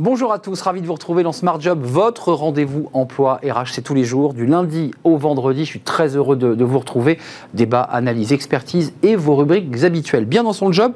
Bonjour à tous, ravi de vous retrouver dans Smart Job, votre rendez-vous emploi RH, c'est tous les jours, du lundi au vendredi. Je suis très heureux de, vous retrouver. Débat, analyse, expertise et vos rubriques habituelles. Bien dans son job,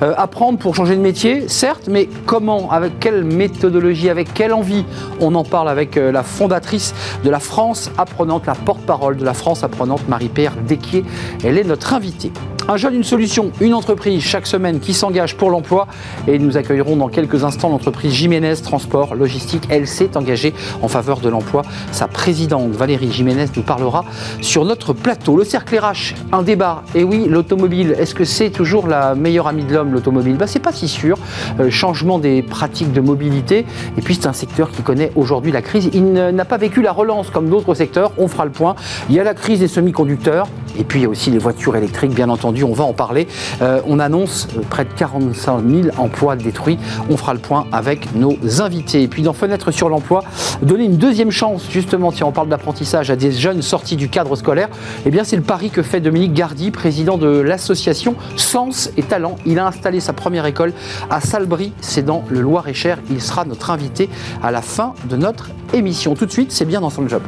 euh, apprendre pour changer de métier, certes, mais comment, avec quelle méthodologie, avec quelle envie On en parle avec euh, la fondatrice de la France apprenante, la porte-parole de la France apprenante, Marie-Pierre Desquier. Elle est notre invitée. Un jeune, une solution, une entreprise chaque semaine qui s'engage pour l'emploi. Et nous accueillerons dans quelques instants l'entreprise Jiménez Transport Logistique. Elle s'est engagée en faveur de l'emploi. Sa présidente Valérie Jiménez nous parlera sur notre plateau. Le cercle RH, un débat. Et oui, l'automobile, est-ce que c'est toujours la meilleure amie de l'homme, l'automobile? Bah, C'est pas si sûr. Euh, changement des pratiques de mobilité. Et puis c'est un secteur qui connaît aujourd'hui la crise. Il n'a pas vécu la relance comme d'autres secteurs. On fera le point. Il y a la crise des semi-conducteurs. Et puis il y a aussi les voitures électriques, bien entendu on va en parler. Euh, on annonce euh, près de 45 000 emplois détruits. On fera le point avec nos invités. Et puis dans Fenêtre sur l'emploi, donner une deuxième chance, justement, si on parle d'apprentissage à des jeunes sortis du cadre scolaire, eh bien c'est le pari que fait Dominique Gardy, président de l'association Sens et Talent. Il a installé sa première école à Salbris, c'est dans le Loir-et-Cher. Il sera notre invité à la fin de notre émission. Tout de suite, c'est bien dans son job.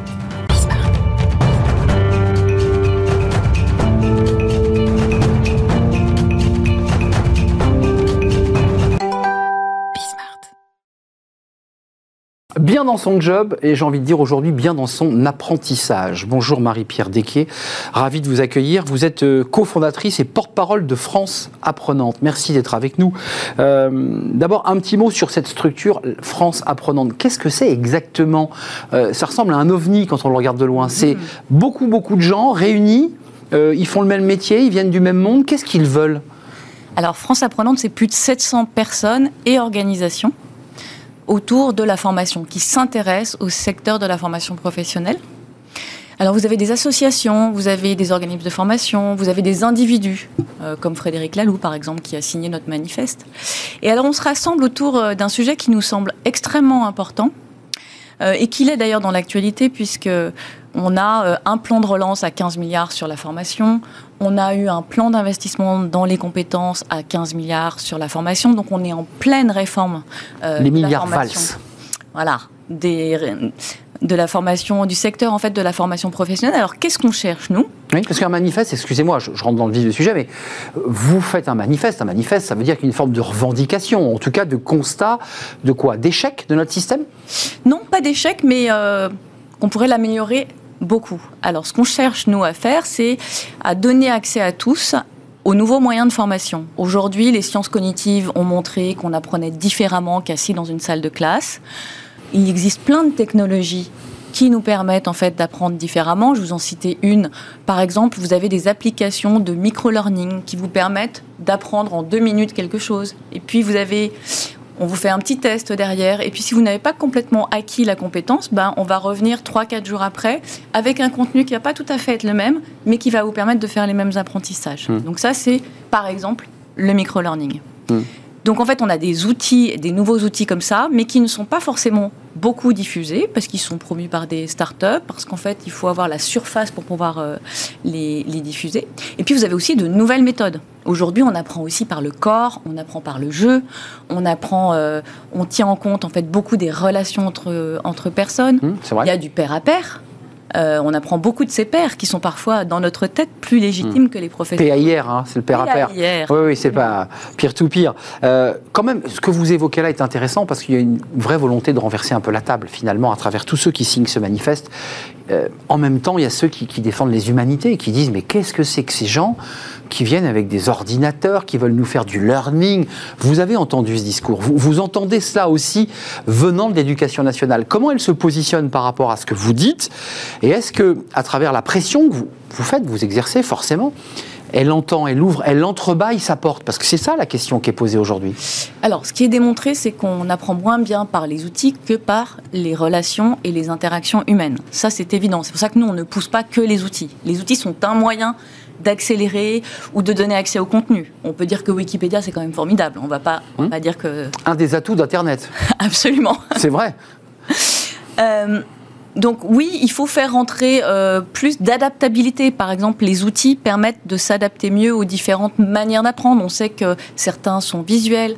Bien dans son job et j'ai envie de dire aujourd'hui bien dans son apprentissage. Bonjour Marie-Pierre Desquier, ravi de vous accueillir. Vous êtes euh, cofondatrice et porte-parole de France Apprenante. Merci d'être avec nous. Euh, d'abord un petit mot sur cette structure France Apprenante. Qu'est-ce que c'est exactement? Euh, Ça ressemble à un ovni quand on le regarde de loin. C'est mm-hmm. beaucoup beaucoup de gens réunis. ils font le même métier, ils viennent du même monde. Qu'est-ce qu'ils veulent? Alors France Apprenante, c'est plus de 700 personnes et organisations autour de la formation, qui s'intéressent au secteur de la formation professionnelle. Alors vous avez des associations, vous avez des organismes de formation, vous avez des individus, euh, comme Frédéric Laloux par exemple, qui a signé notre manifeste. Et alors on se rassemble autour euh, d'un sujet qui nous semble extrêmement important, euh, et qu'il est d'ailleurs dans l'actualité, puisque on a un plan de relance à 15 milliards sur la formation, on a eu un plan d'investissement dans les compétences à 15 milliards sur la formation, donc on est en pleine réforme. Euh, les milliards valses. Voilà, de la formation, du secteur en fait de la formation professionnelle. Alors qu'est-ce qu'on cherche nous? Oui, parce qu'un manifeste, excusez-moi, je, rentre dans le vif du sujet, mais vous faites un manifeste. Un manifeste, ça veut dire qu'il y a une forme de revendication, en tout cas de constat de quoi? D'échec de notre système? Non, pas d'échec, mais euh, on pourrait l'améliorer beaucoup. Alors, ce qu'on cherche, nous, à faire, c'est à donner accès à tous aux nouveaux moyens de formation. Aujourd'hui, les sciences cognitives ont montré qu'on apprenait différemment qu'assis dans une salle de classe. Il existe plein de technologies qui nous permettent en fait d'apprendre différemment. Je vous en citais une. Par exemple, vous avez des applications de micro-learning qui vous permettent d'apprendre en deux minutes quelque chose. Et puis vous avez on vous fait un petit test derrière. Et puis, si vous n'avez pas complètement acquis la compétence, ben, on va revenir 3-4 jours après avec un contenu qui va pas tout à fait être le même, mais qui va vous permettre de faire les mêmes apprentissages. Mmh. Donc, ça, c'est par exemple le micro-learning. Mmh. Donc en fait, on a des outils, des nouveaux outils comme ça, mais qui ne sont pas forcément beaucoup diffusés parce qu'ils sont promus par des startups, parce qu'en fait, il faut avoir la surface pour pouvoir euh, les, diffuser. Et puis, vous avez aussi de nouvelles méthodes. Aujourd'hui, on apprend aussi par le corps, on apprend par le jeu, on apprend, euh, on tient en compte en fait beaucoup des relations entre entre personnes. Mmh, il y a du pair à pair. Euh, on apprend beaucoup de ses pairs qui sont parfois dans notre tête plus légitimes hmm. que les professeurs. PAIR, hein, c'est le père à pair. Oui, oui, c'est pas pire tout pire. Euh, quand même, ce que vous évoquez là est intéressant parce qu'il y a une vraie volonté de renverser un peu la table finalement à travers tous ceux qui signent ce manifeste. Euh, en même temps, il y a ceux qui, qui défendent les humanités et qui disent mais qu'est-ce que c'est que ces gens? Qui viennent avec des ordinateurs, qui veulent nous faire du learning. Vous avez entendu ce discours. Vous, entendez cela aussi venant de l'éducation nationale. Comment elle se positionne par rapport à ce que vous dites Et est-ce que, à travers la pression que vous, vous faites, vous exercez forcément, elle entend, elle ouvre, elle entrebâille sa porte? Parce que c'est ça la question qui est posée aujourd'hui. Alors, ce qui est démontré, c'est qu'on apprend moins bien par les outils que par les relations et les interactions humaines. Ça, c'est évident. C'est pour ça que nous, on ne pousse pas que les outils. Les outils sont un moyen d'accélérer ou de donner accès au contenu. On peut dire que Wikipédia, c'est quand même formidable. On va pas, va hmm. dire que... Un des atouts d'Internet. Absolument. C'est vrai. Euh, donc oui, il faut faire rentrer euh, plus d'adaptabilité. Par exemple, les outils permettent de s'adapter mieux aux différentes manières d'apprendre. On sait que certains sont visuels,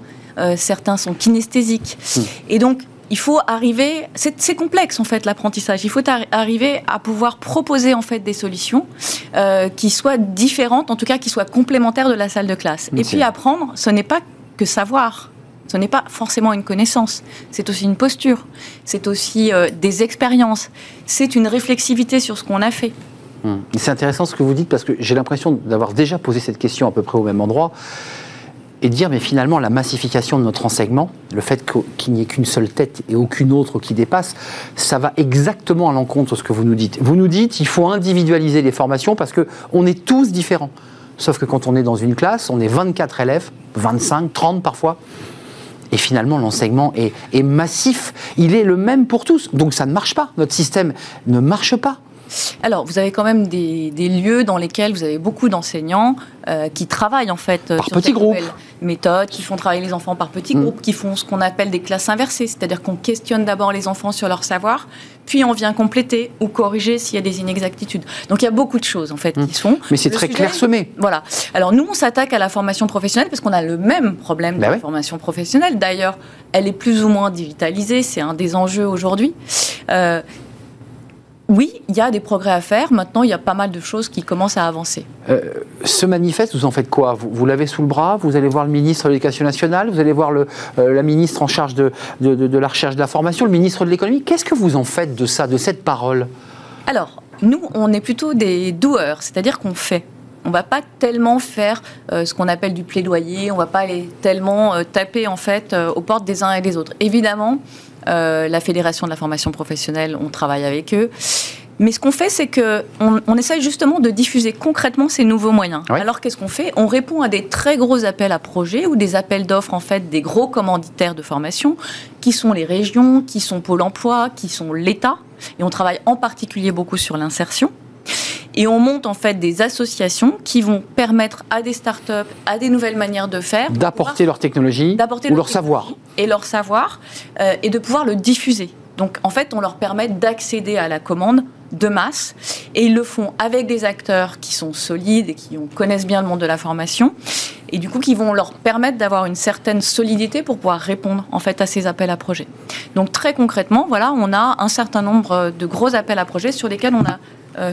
certains sont kinesthésiques. Hmm. Et donc, il faut arriver, c'est complexe en fait l'apprentissage. Il faut arriver à pouvoir proposer en fait des solutions euh, qui soient différentes, en tout cas qui soient complémentaires de la salle de classe. Et puis apprendre, ce n'est pas que savoir. Ce n'est pas forcément une connaissance, c'est aussi une posture, c'est aussi euh, des expériences, c'est une réflexivité sur ce qu'on a fait. Hmm. C'est intéressant ce que vous dites parce que j'ai l'impression d'avoir déjà posé cette question à peu près au même endroit et dire, mais finalement, la massification de notre enseignement, le fait qu'il n'y ait qu'une seule tête et aucune autre qui dépasse, ça va exactement à l'encontre de ce que vous nous dites. Vous nous dites, il faut individualiser les formations parce qu'on est tous différents. Sauf que quand on est dans une classe, on est 24 élèves, 25, 30 parfois. Et finalement, l'enseignement est, est massif. Il est le même pour tous. Donc ça ne marche pas. Notre système ne marche pas. Alors, vous avez quand même des, lieux dans lesquels vous avez beaucoup d'enseignants euh, qui travaillent en fait par sur petits groupes méthodes, qui font travailler les enfants par petits mm. groupes, qui font ce qu'on appelle des classes inversées, c'est-à-dire qu'on questionne d'abord les enfants sur leur savoir, puis on vient compléter ou corriger s'il y a des inexactitudes. Donc il y a beaucoup de choses en fait qui mm. sont. Mais c'est très clairsemé. Voilà. Alors nous, on s'attaque à la formation professionnelle parce qu'on a le même problème de ben la formation professionnelle. D'ailleurs, elle est plus ou moins digitalisée, c'est un des enjeux aujourd'hui. Euh, oui, il y a des progrès à faire. Maintenant, il y a pas mal de choses qui commencent à avancer. Euh, ce manifeste, vous en faites quoi? Vous, l'avez sous le bras? Vous allez voir le ministre de l'Éducation nationale? Vous allez voir le, euh, la ministre en charge de, de, la recherche de la formation Le ministre de l'économie? Qu'est-ce que vous en faites de ça, de cette parole? Alors, nous, on est plutôt des doueurs, c'est-à-dire qu'on fait. On va pas tellement faire euh, ce qu'on appelle du plaidoyer, on va pas aller tellement taper en fait aux portes des uns et des autres. Évidemment, euh, la Fédération de la formation professionnelle, on travaille avec eux. Mais ce qu'on fait, c'est qu'on on essaye justement de diffuser concrètement ces nouveaux moyens. Alors qu'est-ce qu'on fait? On répond à des très gros appels à projets ou des appels d'offres en fait des gros commanditaires de formation, qui sont les régions, qui sont Pôle Emploi, qui sont l'État. Et on travaille en particulier beaucoup sur l'insertion. Et on monte en fait des associations qui vont permettre à des startups, à des nouvelles manières de faire, d'apporter leur technologie ou leur, savoir et leur savoir, euh, et de pouvoir le diffuser. Donc en fait, on leur permet d'accéder à la commande de masse et ils le font avec des acteurs qui sont solides et qui connaissent bien le monde de la formation et du coup qui vont leur permettre d'avoir une certaine solidité pour pouvoir répondre en fait à ces appels à projets. Donc très concrètement, voilà, on a un certain nombre de gros appels à projets sur lesquels on a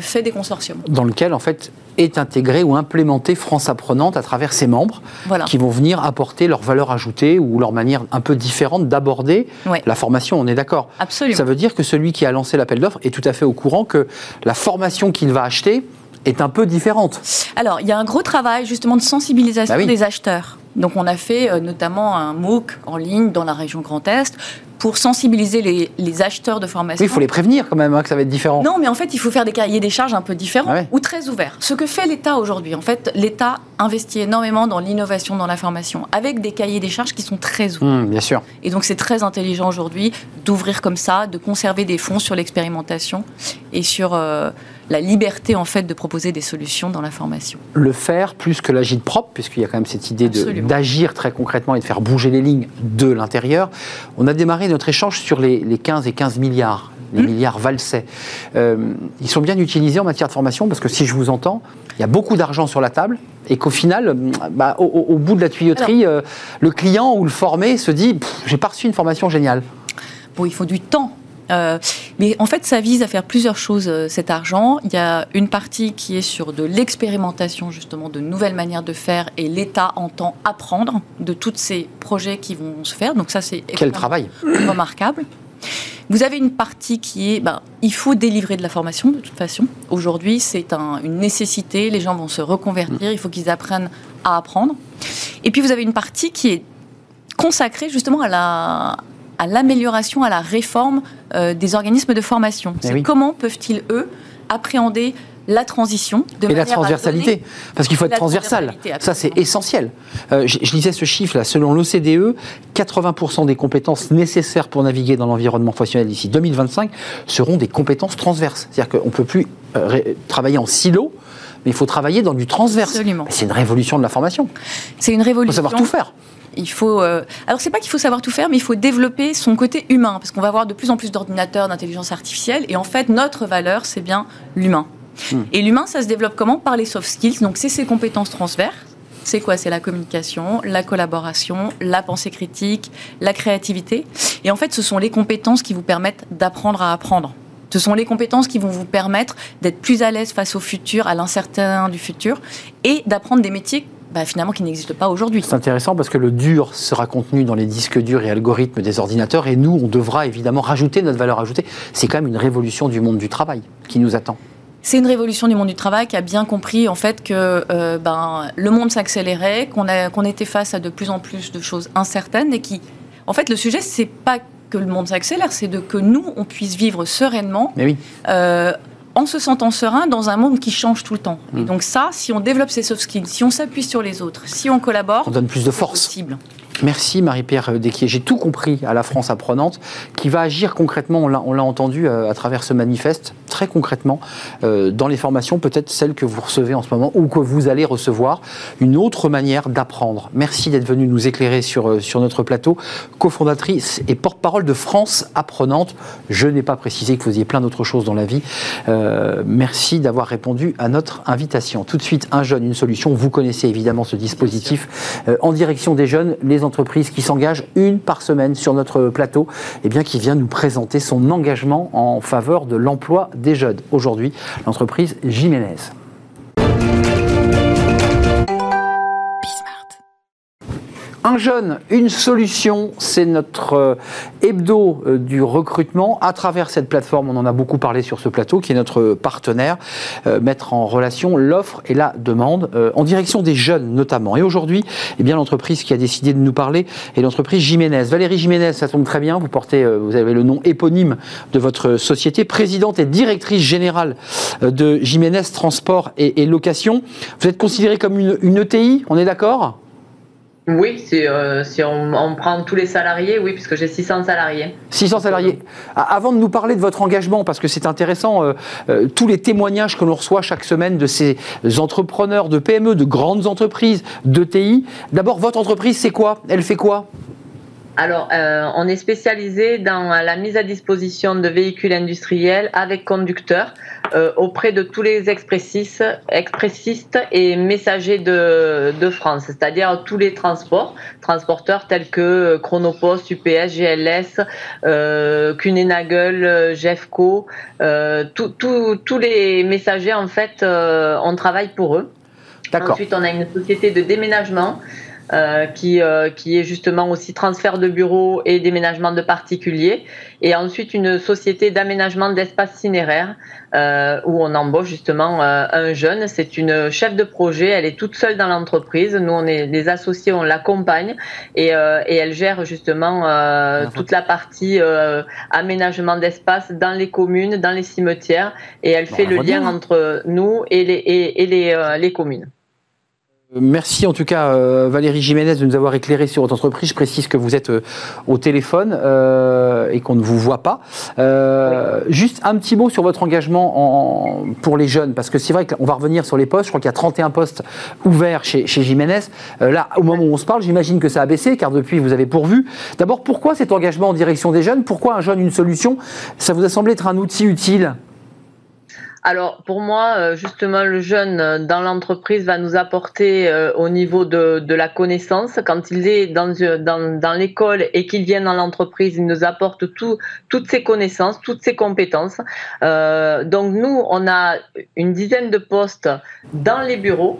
fait des consortiums. Dans lequel, en fait, est intégré ou implémenté France Apprenante à travers ses membres, qui vont venir apporter leur valeur ajoutée ou leur manière un peu différente d'aborder la formation. On est d'accord Absolument. Ça veut dire que celui qui a lancé l'appel d'offres est tout à fait au courant que la formation qu'il va acheter est un peu différente. Alors, il y a un gros travail justement de sensibilisation bah des acheteurs. Donc on a fait euh, notamment un MOOC en ligne dans la région Grand Est pour sensibiliser les, acheteurs de formation. Oui, il faut les prévenir quand même hein, que ça va être différent. Non, mais en fait, il faut faire des cahiers des charges un peu différents ah ou très ouverts. Ce que fait l'État aujourd'hui, en fait, l'État investit énormément dans l'innovation dans la formation avec des cahiers des charges qui sont très ouverts. Mmh, bien sûr. Et donc c'est très intelligent aujourd'hui d'ouvrir comme ça, de conserver des fonds sur l'expérimentation et sur... Euh, la liberté en fait de proposer des solutions dans la formation. Le faire plus que l'agir propre, puisqu'il y a quand même cette idée d'agir très concrètement et de faire bouger les lignes de l'intérieur. On a démarré notre échange sur les, 15 et 15 milliards les hmm. milliards valsaient. Euh, ils sont bien utilisés en matière de formation parce que si je vous entends, il y a beaucoup d'argent sur la table et qu'au final, bah, au, bout de la tuyauterie, euh, le client ou le formé se dit j'ai pas reçu une formation géniale. Bon, il faut du temps euh, mais en fait, ça vise à faire plusieurs choses, euh, cet argent. Il y a une partie qui est sur de l'expérimentation, justement, de nouvelles manières de faire, et l'État entend apprendre de tous ces projets qui vont se faire. Donc ça, c'est Quel travail remarquable. Vous avez une partie qui est, ben, il faut délivrer de la formation de toute façon. Aujourd'hui, c'est une nécessité. Les gens vont se reconvertir. Il faut qu'ils apprennent à apprendre. Et puis vous avez une partie qui est consacrée justement à la, à l'amélioration, à la réforme euh, des organismes de formation. Comment peuvent-ils, eux, appréhender la transition de et la transversalité. parce qu'il faut être transversal. ça c'est essentiel. Euh, je, lisais ce chiffre là selon l'OCDE 80% des compétences nécessaires pour naviguer dans l'environnement professionnel d'ici 2025 seront des compétences transverses. C'est-à-dire qu'on ne peut plus euh, travailler en silo mais il faut travailler dans du transverse. C'est une révolution de la formation. C'est une révolution il faut savoir tout faire il faut. Euh, alors, c'est pas qu'il faut savoir tout faire, mais il faut développer son côté humain, parce qu'on va avoir de plus en plus d'ordinateurs, d'intelligence artificielle, et en fait, notre valeur, c'est bien l'humain. Hmm. Et l'humain, ça se développe comment? Par les soft skills. Donc, c'est ces compétences transverses c'est quoi? C'est la communication, la collaboration, la pensée critique, la créativité. Et en fait, ce sont les compétences qui vous permettent d'apprendre à apprendre. Ce sont les compétences qui vont vous permettre d'être plus à l'aise face au futur, à l'incertain du futur, et d'apprendre des métiers bah, finalement qui n'existent pas aujourd'hui. C'est intéressant parce que le dur sera contenu dans les disques durs et algorithmes des ordinateurs, et nous, on devra évidemment rajouter notre valeur ajoutée. C'est quand même une révolution du monde du travail qui nous attend. C'est une révolution du monde du travail qui a bien compris en fait que euh, ben, le monde s'accélérait, qu'on était face à de plus en plus de choses incertaines et qui, en fait, le sujet c'est pas que le monde s'accélère, c'est de que nous, on puisse vivre sereinement. Euh, en se sentant serein dans un monde qui change tout le temps. Et mm. donc ça, si on développe ces soft skills, si on s'appuie sur les autres, si on collabore, on donne plus de force. Possible. Merci Marie-Pierre Desquier. J'ai tout compris à la France apprenante qui va agir concrètement, on l'a entendu euh, à travers ce manifeste, très concrètement, euh, dans les formations, peut-être celles que vous recevez en ce moment ou que vous allez recevoir, une autre manière d'apprendre. Merci d'être venu nous éclairer sur, euh, sur notre plateau. Cofondatrice et porte-parole de France apprenante. Je n'ai pas précisé que vous faisiez plein d'autres choses dans la vie. merci d'avoir répondu à notre invitation. Tout de suite, un jeune, une solution. Vous connaissez évidemment ce dispositif en direction des jeunes. Les entreprise qui s'engage une par semaine sur notre plateau, et eh bien, qui vient nous présenter son engagement en faveur de l'emploi des. Aujourd'hui, l'entreprise Jiménez. Un jeune, une solution, c'est notre euh, hebdo euh, du recrutement à travers cette plateforme. On en a beaucoup parlé sur ce plateau, qui est notre partenaire, euh, mettre en relation l'offre et la demande en direction des jeunes notamment. Et aujourd'hui, eh bien l'entreprise qui a décidé de nous parler est l'entreprise Jiménez. Valérie Jiménez, ça tombe très bien. Vous portez, vous avez le nom éponyme de votre société, présidente et directrice générale de Jiménez Transport et, Location. Vous êtes considérée comme une, une ETI, on est d'accord? Oui, euh, si on, prend tous les salariés, oui, puisque j'ai 600 salariés. 600 salariés. Avant de nous parler de votre engagement, parce que c'est intéressant, euh, euh, tous les témoignages que l'on reçoit chaque semaine de ces entrepreneurs de PME, de grandes entreprises, de TI. D'abord, votre entreprise, c'est quoi? Elle fait quoi? Alors, on est spécialisé dans la mise à disposition de véhicules industriels avec conducteurs euh, auprès de tous les expressistes, expressistes et messagers de, de France, c'est-à-dire tous les transports, transporteurs tels que Chronopost, UPS, GLS, euh, Kunenagel, Jeffco, euh, tous les messagers, en fait, euh, on travaille pour eux. Ensuite, on a une société de déménagement euh, qui, euh, qui est justement aussi transfert de bureaux et déménagement de particuliers. Et ensuite, une société d'aménagement d'espaces cinéraires euh, où on embauche justement un jeune. C'est une chef de projet, elle est toute seule dans l'entreprise. Nous, on est des associés, on l'accompagne et, et elle gère justement toute la partie aménagement d'espace dans les communes, dans les cimetières et elle fait le lien entre nous et les, et, et les, les communes. Merci en tout cas euh, Valérie Jiménez de nous avoir éclairé sur votre entreprise. Je précise que vous êtes euh, au téléphone euh, et qu'on ne vous voit pas. Juste un petit mot sur votre engagement pour les jeunes, parce que c'est vrai qu'on va revenir sur les postes. Je crois qu'il y a 31 postes ouverts chez, chez Jiménez. là, au moment où on se parle, j'imagine que ça a baissé, car depuis vous avez pourvu. D'abord, pourquoi cet engagement en direction des jeunes? Pourquoi un jeune, une solution? Ça vous a semblé être un outil utile? Alors pour moi, euh, justement, le jeune euh, dans l'entreprise va nous apporter euh, au niveau de, la connaissance. Quand il est dans, dans, l'école et qu'il vient dans l'entreprise, il nous apporte toutes ses connaissances, toutes ses compétences. donc nous, on a une dizaine de postes dans les bureaux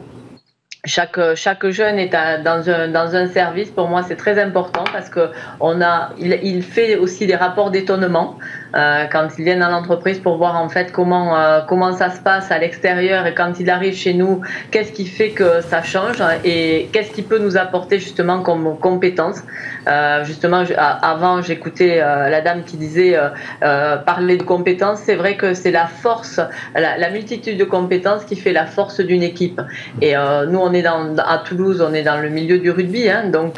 chaque, chaque jeune est dans, un, dans un service. Pour moi, c'est très important parce que il fait aussi des rapports d'étonnement euh, quand il vient dans l'entreprise pour voir en fait comment, euh, comment ça se passe à l'extérieur et quand il arrive chez nous, qu'est-ce qui fait que ça change et qu'est-ce qui peut nous apporter justement comme compétences. Euh, justement, avant, j'écoutais la dame qui disait parler de compétences. C'est vrai que c'est la force, la, la, multitude de compétences qui fait la force d'une équipe. Et nous, on est dans, à Toulouse, on est dans le milieu du rugby, hein, donc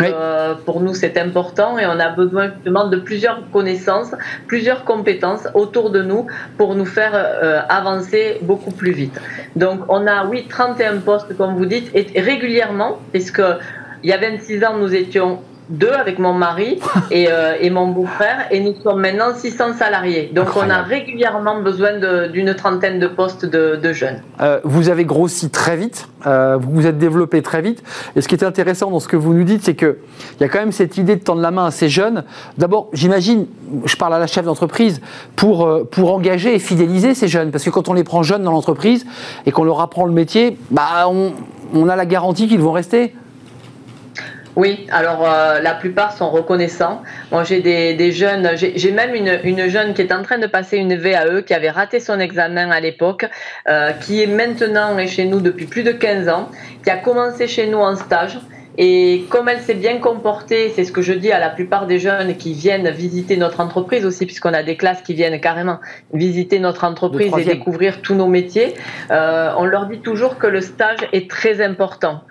pour nous, c'est important et on a besoin justement de plusieurs connaissances, plusieurs compétences compétences autour de nous pour nous faire euh, avancer beaucoup plus vite. Donc on a, oui, 31 postes, comme vous dites, et régulièrement, puisque il y a 26 ans, nous étions deux avec mon mari et, et mon beau-frère, et nous sommes maintenant 600 salariés. Donc on a régulièrement besoin d'une trentaine de postes de, de jeunes. vous avez grossi très vite, vous vous êtes développé très vite, et ce qui est intéressant dans ce que vous nous dites, c'est qu'il y a quand même cette idée de tendre la main à ces jeunes. D'abord, j'imagine, je parle à la chef d'entreprise, pour, pour engager et fidéliser ces jeunes, parce que quand on les prend jeunes dans l'entreprise et qu'on leur apprend le métier, bah on, on a la garantie qu'ils vont rester oui, alors euh, la plupart sont reconnaissants. Moi, j'ai des, jeunes, j'ai même une, jeune qui est en train de passer une VAE, qui avait raté son examen à l'époque, euh, qui est maintenant chez nous depuis plus de 15 ans, qui a commencé chez nous en stage. Et comme elle s'est bien comportée, c'est ce que je dis à la plupart des jeunes qui viennent visiter notre entreprise aussi, puisqu'on a des classes qui viennent carrément visiter notre entreprise et découvrir tous nos métiers, euh, on leur dit toujours que le stage est très important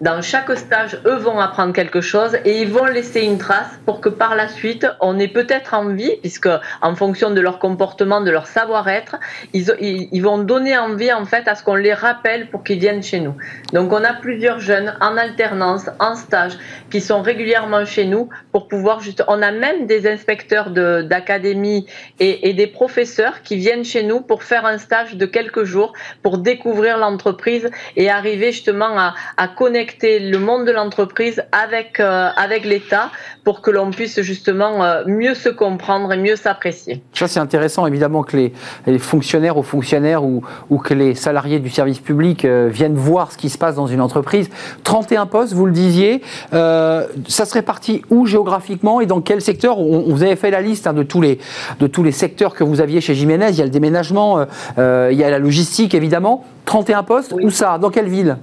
dans chaque stage, eux vont apprendre quelque chose et ils vont laisser une trace pour que par la suite, on ait peut-être envie, puisque en fonction de leur comportement, de leur savoir-être, ils, vont donner envie en fait à ce qu'on les rappelle pour qu'ils viennent chez nous. Donc on a plusieurs jeunes en alternance, en stage, qui sont régulièrement chez nous pour pouvoir juste. On a même des inspecteurs d'académie et, des professeurs qui viennent chez nous pour faire un stage de quelques jours pour découvrir l'entreprise et arriver justement à connecter le monde de l'entreprise avec, euh, avec l'État pour que l'on puisse justement euh, mieux se comprendre et mieux s'apprécier. Ça, c'est intéressant, évidemment, que les, fonctionnaires ou fonctionnaires ou, ou, que les salariés du service public euh, viennent voir ce qui se passe dans une entreprise. 31 postes, vous le disiez, ça serait parti où géographiquement et dans quel secteur? Vous avez fait la liste hein, de, tous les, de tous les secteurs que vous aviez chez Jiménez. Il y a le déménagement, il y a la logistique, évidemment. 31 postes, où ça? Dans quelle ville?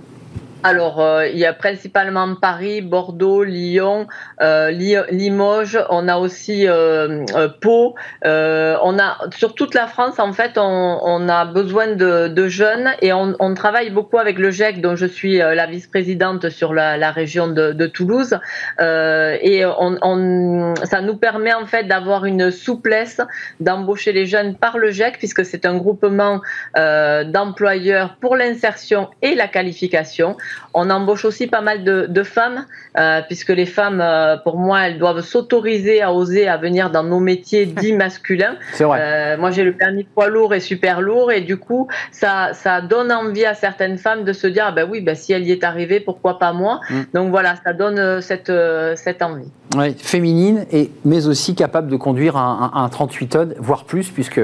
Alors, euh, il y a principalement Paris, Bordeaux, Lyon, euh, Limoges. On a aussi euh, Pau. on a sur toute la France, en fait, on, a besoin de, jeunes et on, travaille beaucoup avec le GEC, dont je suis la vice-présidente sur la, région de, Toulouse. et on, ça nous permet en fait d'avoir une souplesse d'embaucher les jeunes par le GEC, puisque c'est un groupement d'employeurs pour l'insertion et la qualification. On embauche aussi pas mal de, femmes, euh, puisque les femmes, euh, pour moi, elles doivent s'autoriser à oser à venir dans nos métiers dits masculins. C'est vrai. Euh, moi, j'ai le permis poids lourd et super lourd, et du coup, ça, ça donne envie à certaines femmes de se dire, ah ben oui, ben si elle y est arrivée, pourquoi pas moi? Mm. Donc voilà, ça donne cette, cette envie. Oui, féminine, et, mais aussi capable de conduire un, 38 tonnes, voire plus, puisque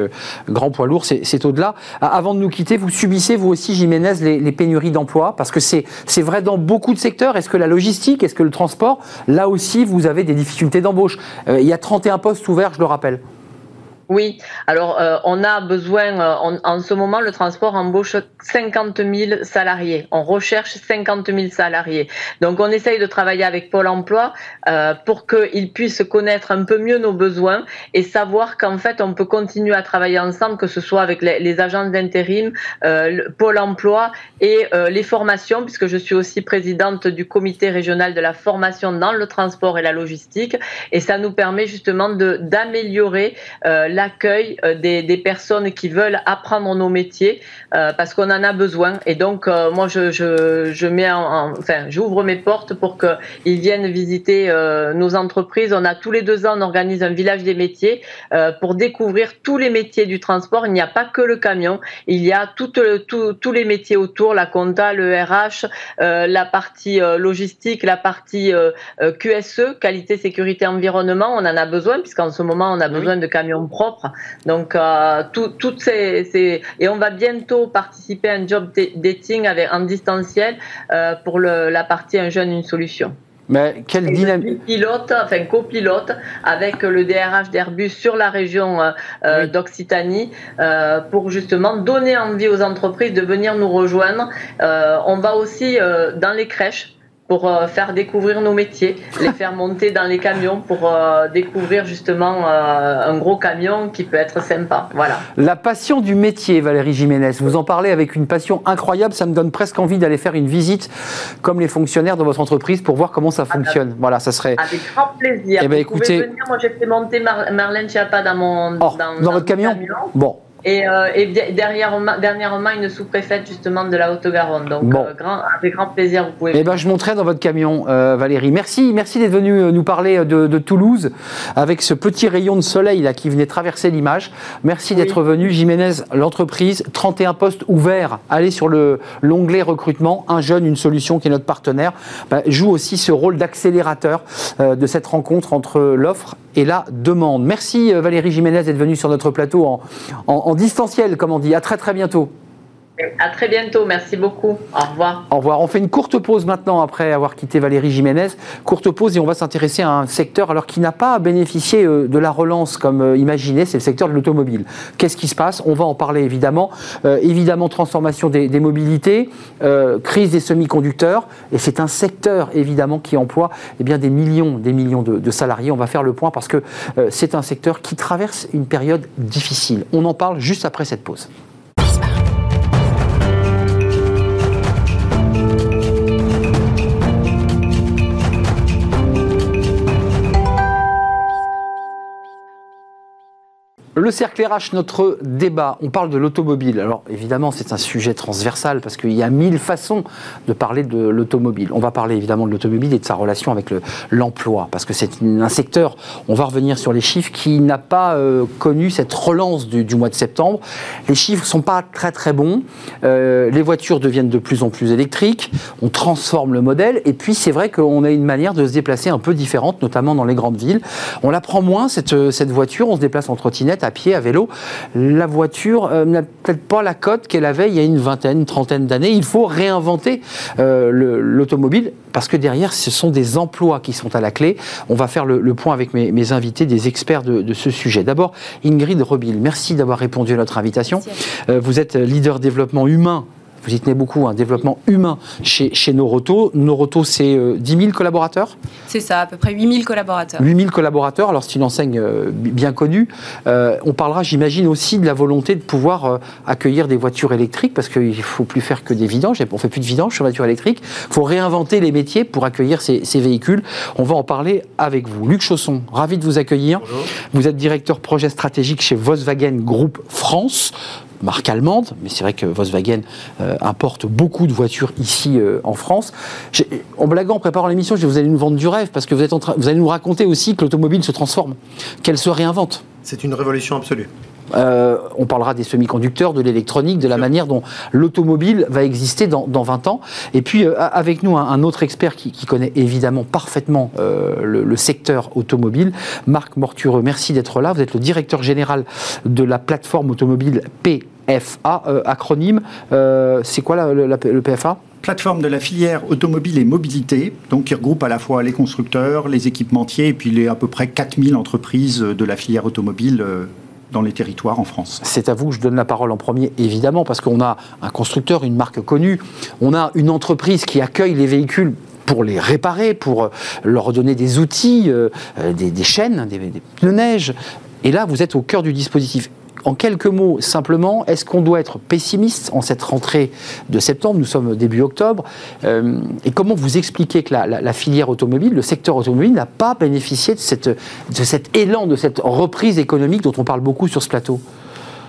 grand poids lourd, c'est au-delà. Avant de nous quitter, vous subissez, vous aussi, Jiménez, les, les pénuries d'emploi, parce que c'est vrai dans beaucoup de secteurs. Est-ce que la logistique, est-ce que le transport, là aussi, vous avez des difficultés d'embauche euh, Il y a 31 postes ouverts, je le rappelle. Oui, alors euh, on a besoin, euh, en ce moment, le transport embauche 50 000 salariés. On recherche 50 000 salariés. Donc on essaye de travailler avec Pôle Emploi euh, pour qu'ils puissent connaître un peu mieux nos besoins et savoir qu'en fait on peut continuer à travailler ensemble, que ce soit avec les, agences d'intérim, Pôle Emploi et les formations, puisque je suis aussi présidente du comité régional de la formation dans le transport et la logistique. Et ça nous permet justement d'améliorer l'accueil euh, des, personnes qui veulent apprendre nos métiers euh, parce qu'on en a besoin. Et donc, euh, moi, je, je, mets enfin, j'ouvre mes portes pour qu'ils viennent visiter nos entreprises. On a tous les deux ans, on organise un village des métiers pour découvrir tous les métiers du transport. Il n'y a pas que le camion, il y a tout, tous les métiers autour, la compta, le RH, la partie logistique, la partie QSE, qualité, sécurité, environnement. On en a besoin puisqu'en ce moment, on a besoin de camions propres donc, euh, toutes ces, Et on va bientôt participer à un job dating avec, en distanciel euh, pour la partie Un jeune, une solution. Mais quelle dynamique Pilote, enfin copilote avec le DRH d'Airbus sur la région euh, d'Occitanie pour justement donner envie aux entreprises de venir nous rejoindre. on va aussi dans les crèches pour euh, faire découvrir nos métiers, les faire monter dans les camions pour euh, découvrir justement euh, un gros camion qui peut être sympa. Voilà. La passion du métier, Valérie Jiménez, vous en parlez avec une passion incroyable, ça me donne presque envie d'aller faire une visite comme les fonctionnaires de votre entreprise pour voir comment ça fonctionne. voilà, ça serait... Avec grand plaisir. Eh ben, écoutez... venir, moi j'ai fait monter Marlène Schiappa dans mon... Oh, dans, votre camion, Bon, et, euh, dernièrement, dernièrement, une sous-préfète justement de la Haute-Garonne. Donc, bon. grand, avec grand plaisir, vous pouvez. Eh ben, je monterai dans votre camion, Valérie. Merci, merci d'être venu nous parler de, Toulouse avec ce petit rayon de soleil là qui venait traverser l'image. Merci d'être venu, Jiménez. L'entreprise, 31 postes ouverts. Allez sur l'onglet recrutement. Un jeune, une solution qui est notre partenaire. Bah, joue aussi ce rôle d'accélérateur de cette rencontre entre l'offre et la demande. Merci Valérie Jiménez d'être venue sur notre plateau en, en distanciel, comme on dit. À très très bientôt. À très bientôt, merci beaucoup. Au revoir. Au revoir. On fait une courte pause maintenant après avoir quitté Valérie Jiménez. Courte pause et on va s'intéresser à un secteur alors qui n'a pas bénéficié euh, de la relance comme euh, imaginé, c'est le secteur de l'automobile. Qu'est-ce qui se passe? On va en parler évidemment. Euh, évidemment, transformation des, mobilités, crise des semi-conducteurs et c'est un secteur évidemment qui emploie eh bien, des millions, des millions de, de, salariés. On va faire le point parce que c'est un secteur qui traverse une période difficile. On en parle juste après cette pause. Le cercle RH, notre débat, on parle de l'automobile. Alors évidemment, c'est un sujet transversal parce qu'il y a mille façons de parler de l'automobile. On va parler évidemment de l'automobile et de sa relation avec l'emploi parce que c'est un secteur, on va revenir sur les chiffres, qui n'a pas euh, connu cette relance du, mois de septembre. Les chiffres ne sont pas très très bons. Euh, les voitures deviennent de plus en plus électriques. On transforme le modèle et puis c'est vrai qu'on a une manière de se déplacer un peu différente, notamment dans les grandes villes. On la prend moins cette, cette voiture, on se déplace en trottinette à pied, à vélo. La voiture euh, n'a peut-être pas la cote qu'elle avait il y a une vingtaine, une trentaine d'années. Il faut réinventer euh, l'automobile parce que derrière, ce sont des emplois qui sont à la clé. On va faire le, point avec mes, invités, des experts de, ce sujet. D'abord, Ingrid Robil, merci d'avoir répondu à notre invitation. Euh, vous êtes leader développement humain vous y tenez beaucoup, un développement humain chez, chez Noroto. Noroto, c'est 10 euh, 000 collaborateurs? C'est ça, à peu près 8 000 collaborateurs. 8 000 collaborateurs, alors c'est une enseigne euh, bien connue. Euh, on parlera, j'imagine, aussi de la volonté de pouvoir accueillir des voitures électriques, parce qu'il ne faut plus faire que des vidanges, on ne fait plus de vidanges sur voitures électriques. Il faut réinventer les métiers pour accueillir ces, ces, véhicules. On va en parler avec vous. Luc Chausson, ravi de vous accueillir. Bonjour. Vous êtes directeur projet stratégique chez Volkswagen Group France marque allemande, mais c'est vrai que Volkswagen euh, importe beaucoup de voitures ici euh, en France. En blaguant, en préparant l'émission, je dis vous allez nous vendre du rêve parce que vous, êtes en vous allez nous raconter aussi que l'automobile se transforme, qu'elle se réinvente. C'est une révolution absolue. Euh, on parlera des semi-conducteurs, de l'électronique, de la manière dont l'automobile va exister dans, 20 ans. Et puis, avec nous, un, autre expert qui, connaît évidemment parfaitement le, le, secteur automobile, Marc Mortureux. Merci d'être là. Vous êtes le directeur général de la plateforme automobile P PFA, euh, acronyme. Euh, c'est quoi le PFA plateforme de la filière automobile et mobilité, donc qui regroupe à la fois les constructeurs, les équipementiers et puis les à peu près 4000 entreprises de la filière automobile euh, dans les territoires en France. C'est à vous que je donne la parole en premier, évidemment, parce qu'on a un constructeur, une marque connue, on a une entreprise qui accueille les véhicules pour les réparer, pour leur donner des outils, des, chaînes, des, des pneus neige. Et là, vous êtes au cœur du dispositif. En quelques mots, simplement, est-ce qu'on doit être pessimiste en cette rentrée de septembre? Nous sommes début octobre. Euh, et comment vous expliquez que la, filière automobile, le secteur automobile, n'a pas bénéficié de, cette, de cet élan, de cette reprise économique dont on parle beaucoup sur ce plateau?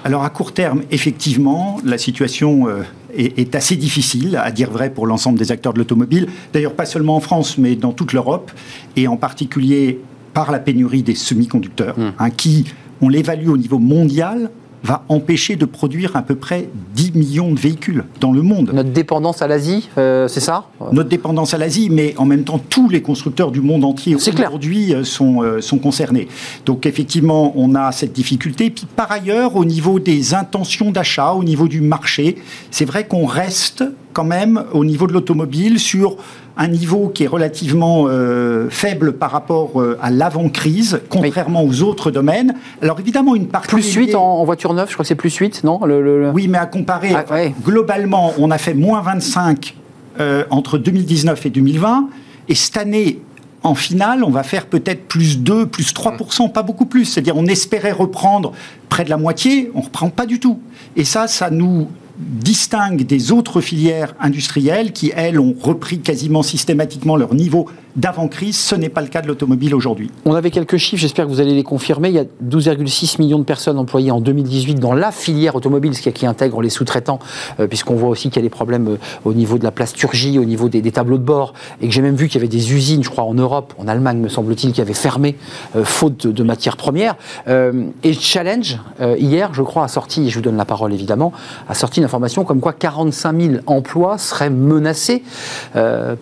Alors à court terme, effectivement, la situation euh, est, est, assez difficile, à dire vrai, pour l'ensemble des acteurs de l'automobile. D'ailleurs, pas seulement en France, mais dans toute l'Europe, et en particulier par la pénurie des semi-conducteurs, mmh. hein, qui on l'évalue au niveau mondial, va empêcher de produire à peu près 10 millions de véhicules dans le monde. Notre dépendance à l'Asie, euh, c'est ça? Notre dépendance à l'Asie, mais en même temps, tous les constructeurs du monde entier aujourd'hui euh, sont, euh, sont concernés. Donc effectivement, on a cette difficulté. Puis par ailleurs, au niveau des intentions d'achat, au niveau du marché, c'est vrai qu'on reste quand même au niveau de l'automobile sur un niveau qui est relativement euh, faible par rapport euh, à l'avant-crise, contrairement aux autres domaines. Alors évidemment, une partie... Plus 8 en, voiture neuve, je crois que c'est plus 8, non le, Oui, mais à comparer, ah, globalement, on a fait moins 25 euh, entre 2019 et 2020, et cette année, en finale, on va faire peut-être plus 2, plus 3%, pas beaucoup plus. C'est-à-dire, on espérait reprendre près de la moitié, on ne reprend pas du tout. Et ça, ça nous distingue des autres filières industrielles qui, elles, ont repris quasiment systématiquement leur niveau d'avant-crise. Ce n'est pas le cas de l'automobile aujourd'hui. On avait quelques chiffres, j'espère que vous allez les confirmer. Il y a 12,6 millions de personnes employées en 2018 dans la filière automobile, ce qui intègre les sous-traitants, euh, puisqu'on voit aussi qu'il y a des problèmes euh, au niveau de la plasturgie, au niveau des, tableaux de bord, et que j'ai même vu qu'il y avait des usines, je crois, en Europe, en Allemagne, me semble-t-il, qui avaient fermé, euh, faute de, matières premières. et Challenge, hier, je crois, a sorti, et je vous donne la parole évidemment, a sorti une information comme quoi 45 000 emplois seraient menacés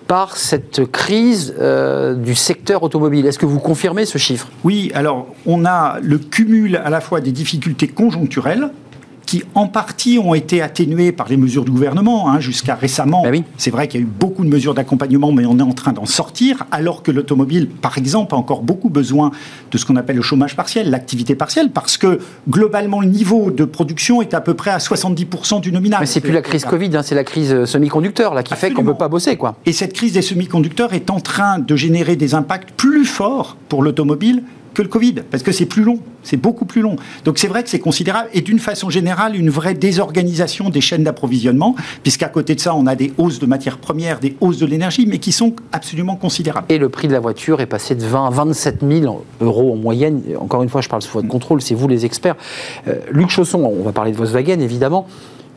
par cette crise du secteur automobile. Est-ce que vous confirmez ce chiffre? Oui, alors on a le cumul à la fois des difficultés conjoncturelles, qui en partie ont été atténuées par les mesures du gouvernement hein, jusqu'à récemment. Ben c'est vrai qu'il y a eu beaucoup de mesures d'accompagnement, mais on est en train d'en sortir, alors que l'automobile, par exemple, a encore beaucoup besoin de ce qu'on appelle le chômage partiel, l'activité partielle, parce que globalement, le niveau de production est à peu près à 70% du nominal. Mais c'est plus la crise Covid, hein, c'est la crise euh, semi-conducteur là, qui fait qu'on ne peut pas bosser. Quoi. Et cette crise des semi-conducteurs est en train de générer des impacts plus forts pour l'automobile que le Covid, parce que c'est plus long, c'est beaucoup plus long. Donc c'est vrai que c'est considérable, et d'une façon générale, une vraie désorganisation des chaînes d'approvisionnement, puisqu'à côté de ça, on a des hausses de matières premières, des hausses de l'énergie, mais qui sont absolument considérables. Et le prix de la voiture est passé de 20 à 27 000 euros en moyenne. Encore une fois, je parle sous votre contrôle, c'est vous les experts. Euh, Luc Chausson, on va parler de Volkswagen évidemment.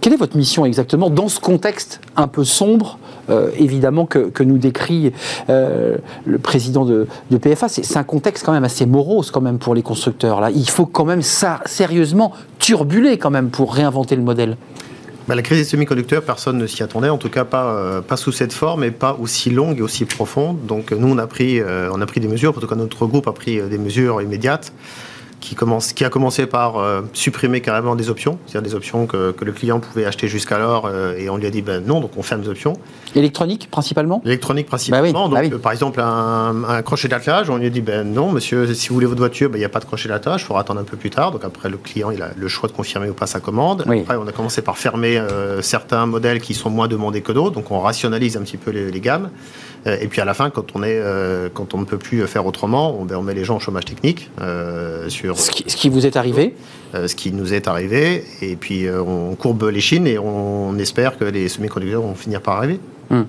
Quelle est votre mission exactement dans ce contexte un peu sombre, euh, évidemment, que, nous décrit euh, le président de, PFA C'est un contexte quand même assez morose quand même pour les constructeurs. Là. Il faut quand même ça, sérieusement turbuler quand même pour réinventer le modèle. Bah, la crise des semi-conducteurs, personne ne s'y attendait, en tout cas pas, euh, pas sous cette forme et pas aussi longue et aussi profonde. Donc nous, on a pris, on a pris des mesures, en tout cas notre groupe a pris des mesures immédiates qui, commence, qui a commencé par euh, supprimer carrément des options, c'est-à-dire des options que, que, le client pouvait acheter jusqu'alors, euh, et on lui a dit ben non, donc on ferme les options. Électronique principalement? Électronique principalement. Bah donc, bah par exemple, un, un crochet d'attelage, on lui a dit ben non, monsieur, si vous voulez votre voiture, ben, il n'y a pas de crochet d'attelage, il faudra attendre un peu plus tard. Donc après, le client il a le choix de confirmer ou pas sa commande. Après, on a commencé par fermer euh, certains modèles qui sont moins demandés que d'autres, donc on rationalise un petit peu les, les gammes. Euh, et puis à la fin, quand on, est, euh, quand on ne peut plus faire autrement, on, ben, on met les gens au chômage technique. Euh, sur, ce, qui, vous est arrivé? Ce qui nous est arrivé. Et puis on courbe les chines et on espère que les semi-conducteurs vont finir par arriver. Hum.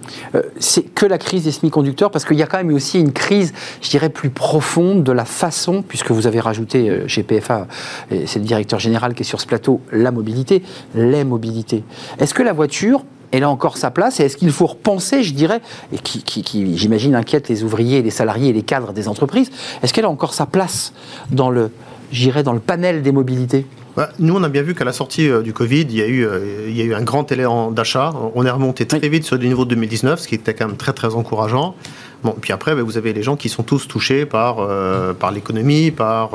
c'est que la crise des semi-conducteurs, parce qu'il y a quand même aussi une crise, je dirais, plus profonde de la façon, puisque vous avez rajouté chez PFA, c'est le directeur général qui est sur ce plateau, la mobilité, les mobilités. Est-ce que la voiture, elle a encore sa place et est-ce qu'il faut repenser, je dirais, et qui, j'imagine inquiète les ouvriers, les salariés et les cadres des entreprises, est-ce qu'elle a encore sa place dans le, dans le panel des mobilités? Nous, on a bien vu qu'à la sortie euh, du Covid, il y, a eu, euh, il y a eu un grand élan d'achat. On est remonté très vite sur le niveau de 2019, ce qui était quand même très très encourageant. Bon, puis après, ben, vous avez les gens qui sont tous touchés par, euh, par l'économie, par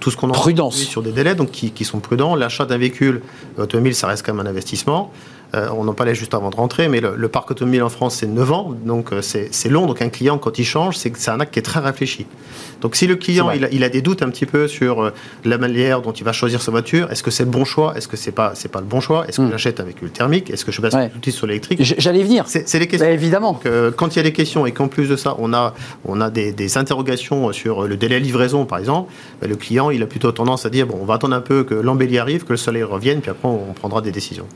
tout ce qu'on a Prudence. sur des délais, donc qui, qui sont prudents. L'achat d'un véhicule automobile, ça reste quand même un investissement. Euh, on en parlait juste avant de rentrer, mais le, parc automobile en France, c'est 9 ans, donc euh, c'est long. Donc un client, quand il change, c'est un acte qui est très réfléchi. Donc si le client, il a, des doutes un petit peu sur euh, la manière dont il va choisir sa voiture, est-ce que c'est le bon choix? Est-ce que c'est pas, pas le bon choix? Est-ce que hmm. j'achète un véhicule thermique? Est-ce que je passe ouais. sur l'électrique? J'allais venir. C'est les questions. Bah, évidemment. quand il y a des questions et qu'en plus de ça, on a, on a des, interrogations sur le délai de livraison, par exemple, bah, le client, il a plutôt tendance à dire, bon, on va attendre un peu que l'embellie arrive, que le soleil revienne, puis après, on prendra des décisions.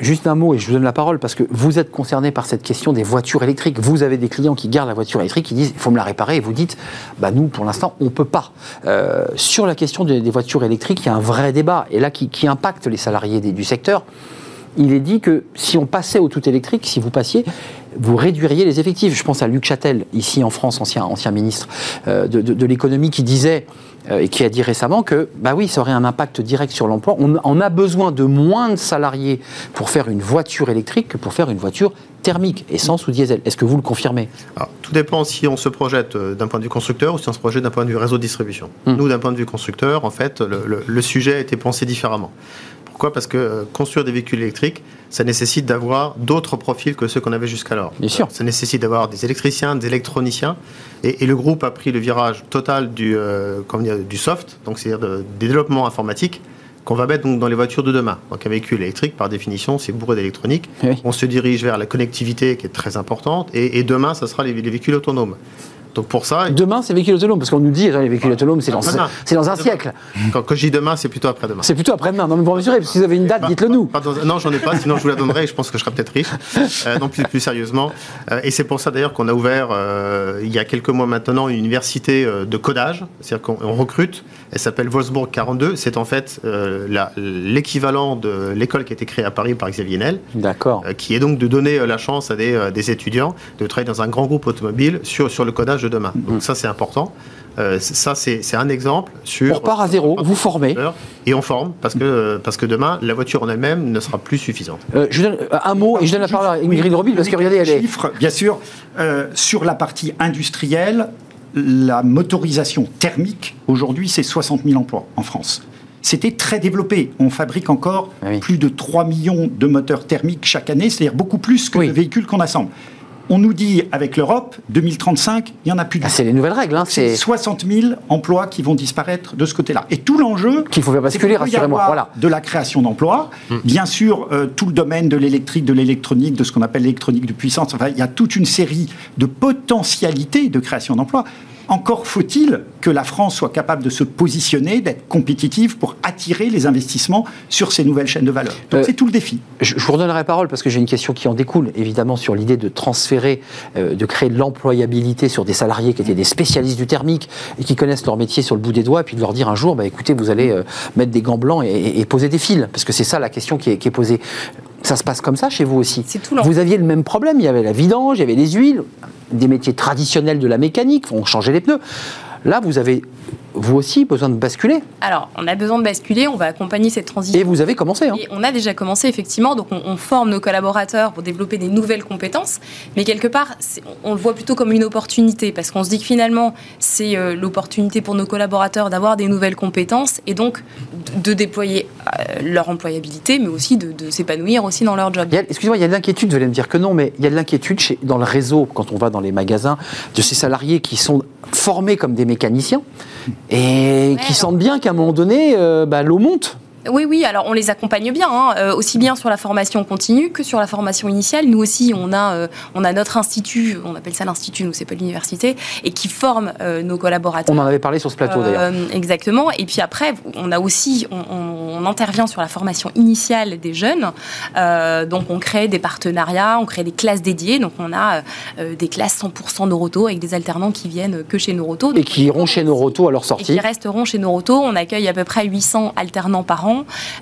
juste un mot, et je vous donne la parole parce que vous êtes concerné par cette question des voitures électriques. Vous avez des clients qui gardent la voiture électrique, qui disent il faut me la réparer, et vous dites bah nous, pour l'instant, on ne peut pas. Euh, sur la question des, voitures électriques, il y a un vrai débat, et là qui, impacte les salariés du secteur. Il est dit que si on passait au tout électrique, si vous passiez, vous réduiriez les effectifs. Je pense à Luc Châtel, ici en France, ancien, ancien ministre euh, de l'économie, qui disait et qui a dit récemment que, bah oui, ça aurait un impact direct sur l'emploi. On, a besoin de moins de salariés pour faire une voiture électrique que pour faire une voiture thermique, essence ou diesel. Est-ce que vous le confirmez? Tout dépend si on se projette euh, d'un point de vue constructeur ou si on se projette d'un point de vue réseau de distribution. Hmm. Nous, d'un point de vue constructeur, en fait, le sujet a été pensé différemment. Pourquoi? Parce que euh, construire des véhicules électriques, ça nécessite d'avoir d'autres profils que ceux qu'on avait jusqu'alors. Bien sûr. Ça nécessite d'avoir des électriciens, des électroniciens. Et, le groupe a pris le virage total du, euh, du soft, donc c'est-à-dire des développements informatiques qu'on va mettre donc dans les voitures de demain. Donc un véhicule électrique, par définition, c'est bourré d'électronique. On se dirige vers la connectivité qui est très importante. Et, demain, ça sera les, véhicules autonomes. Donc pour ça. Demain, c'est véhicule autonome, parce qu'on nous dit les véhicules autonomes, c'est dans, c'est dans un siècle. Quand, je dis demain, c'est plutôt après-demain. C'est plutôt après-demain. Non, mais pour que si vous avez une date, dites-le nous. non, j'en ai pas, sinon je vous la donnerai et je pense que je serai peut-être riche. Euh, non, plus, plus sérieusement. Euh, et c'est pour ça d'ailleurs qu'on a ouvert, euh, il y a quelques mois maintenant, une université de codage. C'est-à-dire qu'on recrute. Elle s'appelle Wolfsburg 42. C'est en fait l'équivalent de l'école qui a été créée à Paris par Xavier Nel. D'accord. qui est donc de donner la chance à des, des, étudiants de travailler dans un grand groupe automobile sur, sur le codage de demain. Donc ça, c'est important. Euh, ça, c'est un exemple sur. On repart à zéro, vous formez. Et on forme, parce que, parce que demain, la voiture en elle-même ne sera plus suffisante. Euh, je donne un mot, et je donne la parole à Ingrid Robil, parce que regardez, elle est. Chiffres, bien sûr, euh, sur la partie industrielle, la motorisation thermique, aujourd'hui, c'est 60 000 emplois en France. C'était très développé. On fabrique encore ah plus de 3 millions de moteurs thermiques chaque année, c'est-à-dire beaucoup plus que les véhicules qu'on assemble. On nous dit avec l'Europe, 2035, il n'y en a plus. Ah, c'est les nouvelles règles. Hein, c'est 60 000 emplois qui vont disparaître de ce côté-là. Et tout l'enjeu, qu'il faut faire basculer, rassurez-moi. Voilà. De la création d'emplois, hmm. bien sûr, euh, tout le domaine de l'électrique, de l'électronique, de ce qu'on appelle l'électronique de puissance. Enfin, il y a toute une série de potentialités de création d'emplois. Encore faut-il que la France soit capable de se positionner, d'être compétitive pour attirer les investissements sur ces nouvelles chaînes de valeur. Donc euh, c'est tout le défi. Je, vous redonnerai la parole parce que j'ai une question qui en découle, évidemment, sur l'idée de transférer, euh, de créer de l'employabilité sur des salariés qui étaient des spécialistes du thermique et qui connaissent leur métier sur le bout des doigts, et puis de leur dire un jour, bah, écoutez, vous allez euh, mettre des gants blancs et, poser des fils, parce que c'est ça la question qui est, qui est posée. Ça se passe comme ça chez vous aussi tout Vous aviez le même problème, il y avait la vidange, il y avait les huiles, des métiers traditionnels de la mécanique, on changeait les pneus. Là, vous avez vous aussi besoin de basculer Alors, on a besoin de basculer, on va accompagner cette transition. Et vous avez commencé hein. On a déjà commencé, effectivement, donc on, forme nos collaborateurs pour développer des nouvelles compétences, mais quelque part, on le voit plutôt comme une opportunité, parce qu'on se dit que finalement, c'est euh, l'opportunité pour nos collaborateurs d'avoir des nouvelles compétences et donc de, déployer euh, leur employabilité, mais aussi de, s'épanouir aussi dans leur job. Excusez-moi, il y a de l'inquiétude, vous allez me dire que non, mais il y a de l'inquiétude dans le réseau, quand on va dans les magasins, de ces salariés qui sont formés comme des mécaniciens et qui sentent bien qu'à un moment donné, euh, bah, l'eau monte. Oui, oui, alors on les accompagne bien, hein, euh, aussi bien sur la formation continue que sur la formation initiale. Nous aussi, on a, euh, on a notre institut, on appelle ça l'institut, nous c'est pas l'université, et qui forme euh, nos collaborateurs. On en avait parlé sur ce plateau d'ailleurs. exactement. Et puis après, on a aussi, on, intervient sur la formation initiale des jeunes. donc on crée des partenariats, on crée des classes dédiées. Donc on a des classes 100% Noroto avec des alternants qui viennent que chez Noroto. Et qui iront chez Noroto à leur sortie. Et qui resteront chez Noroto. On accueille à peu près 800 alternants par an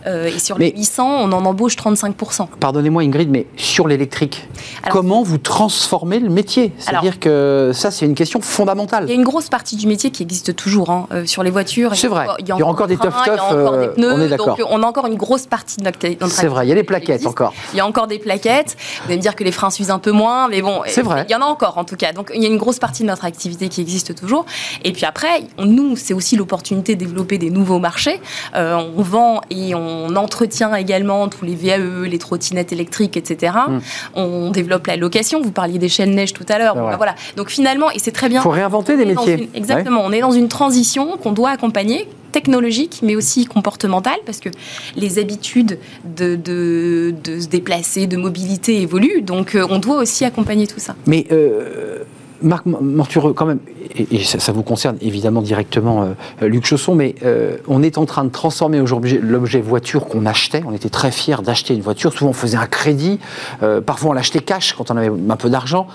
euh, et sur les 800, on en embauche 35%. Pardonnez-moi Ingrid, mais sur l'électrique, comment vous transformez le métier? C'est-à-dire que ça, c'est une question fondamentale. Il y a une grosse partie du métier qui existe toujours hein. euh, sur les voitures. C'est vrai. Il y, a encore des tough tough. Euh, on est d'accord. on a encore une grosse partie de notre. C'est vrai. Il y a les plaquettes encore. Il y a encore des plaquettes. Vous allez me dire que les freins s'usent un peu moins, mais bon. C'est vrai. Il y en a encore en tout cas. Donc il y a une grosse partie de notre activité qui existe toujours. Et puis après, nous, c'est aussi l'opportunité de développer des nouveaux marchés. on vend et on entretient également tous les VAE, les trottinettes électriques, etc. Mm. On développe la location. Vous parliez des chaînes neige tout à l'heure. Bah, voilà. Donc finalement, et c'est très bien. Il faut réinventer des métiers. exactement. On est dans une transition qu'on doit accompagner technologique, mais aussi comportementale, parce que les habitudes de, de, se déplacer, de mobilité évoluent. Donc, euh, on doit aussi accompagner tout ça. Mais euh, Marc Mortureux, quand même, et, ça, vous concerne évidemment directement, euh, Luc Chausson, mais euh, on est en train de transformer aujourd'hui l'objet voiture qu'on achetait. On était très fiers d'acheter une voiture. Souvent, on faisait un crédit. Euh, parfois, on l'achetait cash quand on avait un peu d'argent.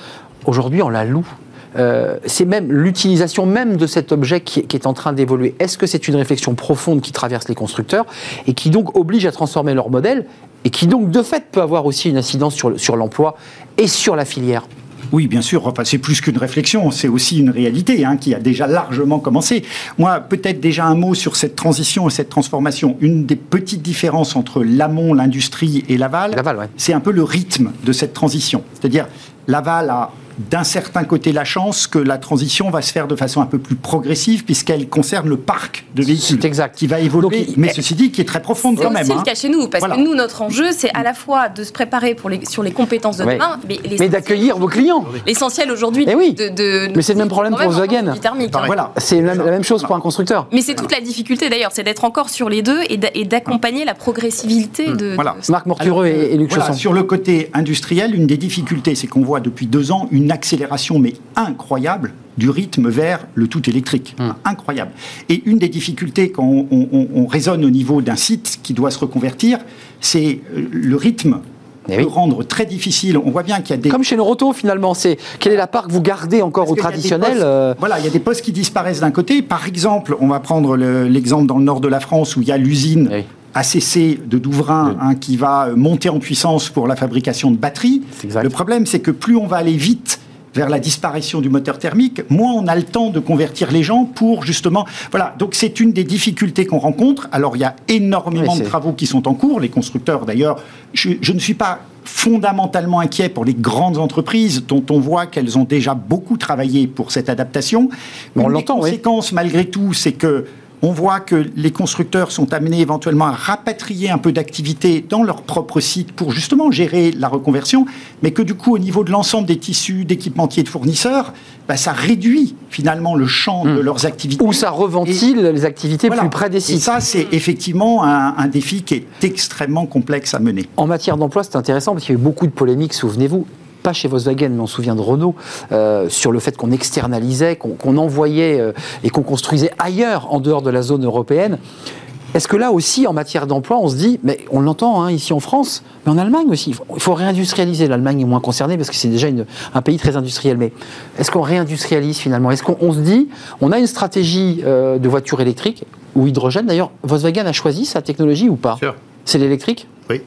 Aujourd'hui, on la loue. c'est même l'utilisation même de cet objet qui, est en train d'évoluer. Est-ce que c'est une réflexion profonde qui traverse les constructeurs et qui donc oblige à transformer leur modèle et qui donc de fait peut avoir aussi une incidence sur, sur l'emploi et sur la filière? Oui, bien sûr. Enfin, c'est plus qu'une réflexion, c'est aussi une réalité hein, qui a déjà largement commencé. Moi, peut-être déjà un mot sur cette transition et cette transformation. Une des petites différences entre l'amont, l'industrie et l'aval, c'est un peu le rythme de cette transition. C'est-à-dire, l'aval a d'un certain côté la chance que la transition va se faire de façon un peu plus progressive puisqu'elle concerne le parc de véhicules exact. qui va évoluer, mais ceci dit qui est très profonde quand même. C'est le hein. cas chez nous parce que nous notre enjeu c'est à la fois de se préparer pour les, sur les compétences de demain, mais, d'accueillir vos clients. L'essentiel aujourd'hui. Eh oui. mais c'est le même problème pour Volkswagen. Hein. Voilà, c'est la, même chose pour un constructeur. Mais c'est toute la difficulté d'ailleurs, c'est d'être encore sur les deux et d'accompagner la progressivité mmh. de. Voilà. Marc Mortureux et, Luc Sur le côté industriel, une des difficultés, c'est qu'on voit depuis deux ans une une accélération mais incroyable du rythme vers le tout électrique. Hum. Incroyable. Et une des difficultés quand on, raisonne au niveau d'un site qui doit se reconvertir, c'est euh, le rythme eh peut rendre très difficile. On voit bien qu'il y a des... Comme chez Noroto, finalement, c'est quelle est la part que vous gardez encore au traditionnel euh Voilà, il y a des postes qui disparaissent d'un côté. Par exemple, on va prendre l'exemple dans le nord de la France où il y a l'usine ACC de Douvrin hein, qui va monter en puissance pour la fabrication de batteries. Le problème, c'est que plus on va aller vite vers la disparition du moteur thermique, moins on a le temps de convertir les gens pour justement... Voilà, donc c'est une des difficultés qu'on rencontre. Alors il y a énormément de travaux qui sont en cours, les constructeurs d'ailleurs. Je, je, ne suis pas fondamentalement inquiet pour les grandes entreprises dont on voit qu'elles ont déjà beaucoup travaillé pour cette adaptation. Mais la conséquence malgré tout, c'est que on voit que les constructeurs sont amenés éventuellement à rapatrier un peu d'activité dans leur propre site pour justement gérer la reconversion, mais que du coup, au niveau de l'ensemble des tissus, d'équipementiers de fournisseurs, bah, ça réduit finalement le champ de hmm. leurs activités. Ou ça reventile les activités plus près des sites. Et ça, c'est effectivement un, un, défi qui est extrêmement complexe à mener. En matière d'emploi, c'est intéressant parce qu'il y a eu beaucoup de polémiques, souvenez-vous pas chez Volkswagen, mais on se souvient de Renault, euh, sur le fait qu'on externalisait, qu'on envoyait euh, et qu'on construisait ailleurs, en dehors de la zone européenne. Est-ce que là aussi, en matière d'emploi, on se dit, mais on l'entend hein, ici en France, mais en Allemagne aussi, il faut, réindustrialiser. L'Allemagne est moins concernée parce que c'est déjà un pays très industriel. Mais est-ce qu'on réindustrialise finalement? Est-ce qu'on se dit, on a une stratégie euh, de voiture électrique ou hydrogène? D'ailleurs, Volkswagen a choisi sa technologie ou pas? C'est l'électrique? Oui.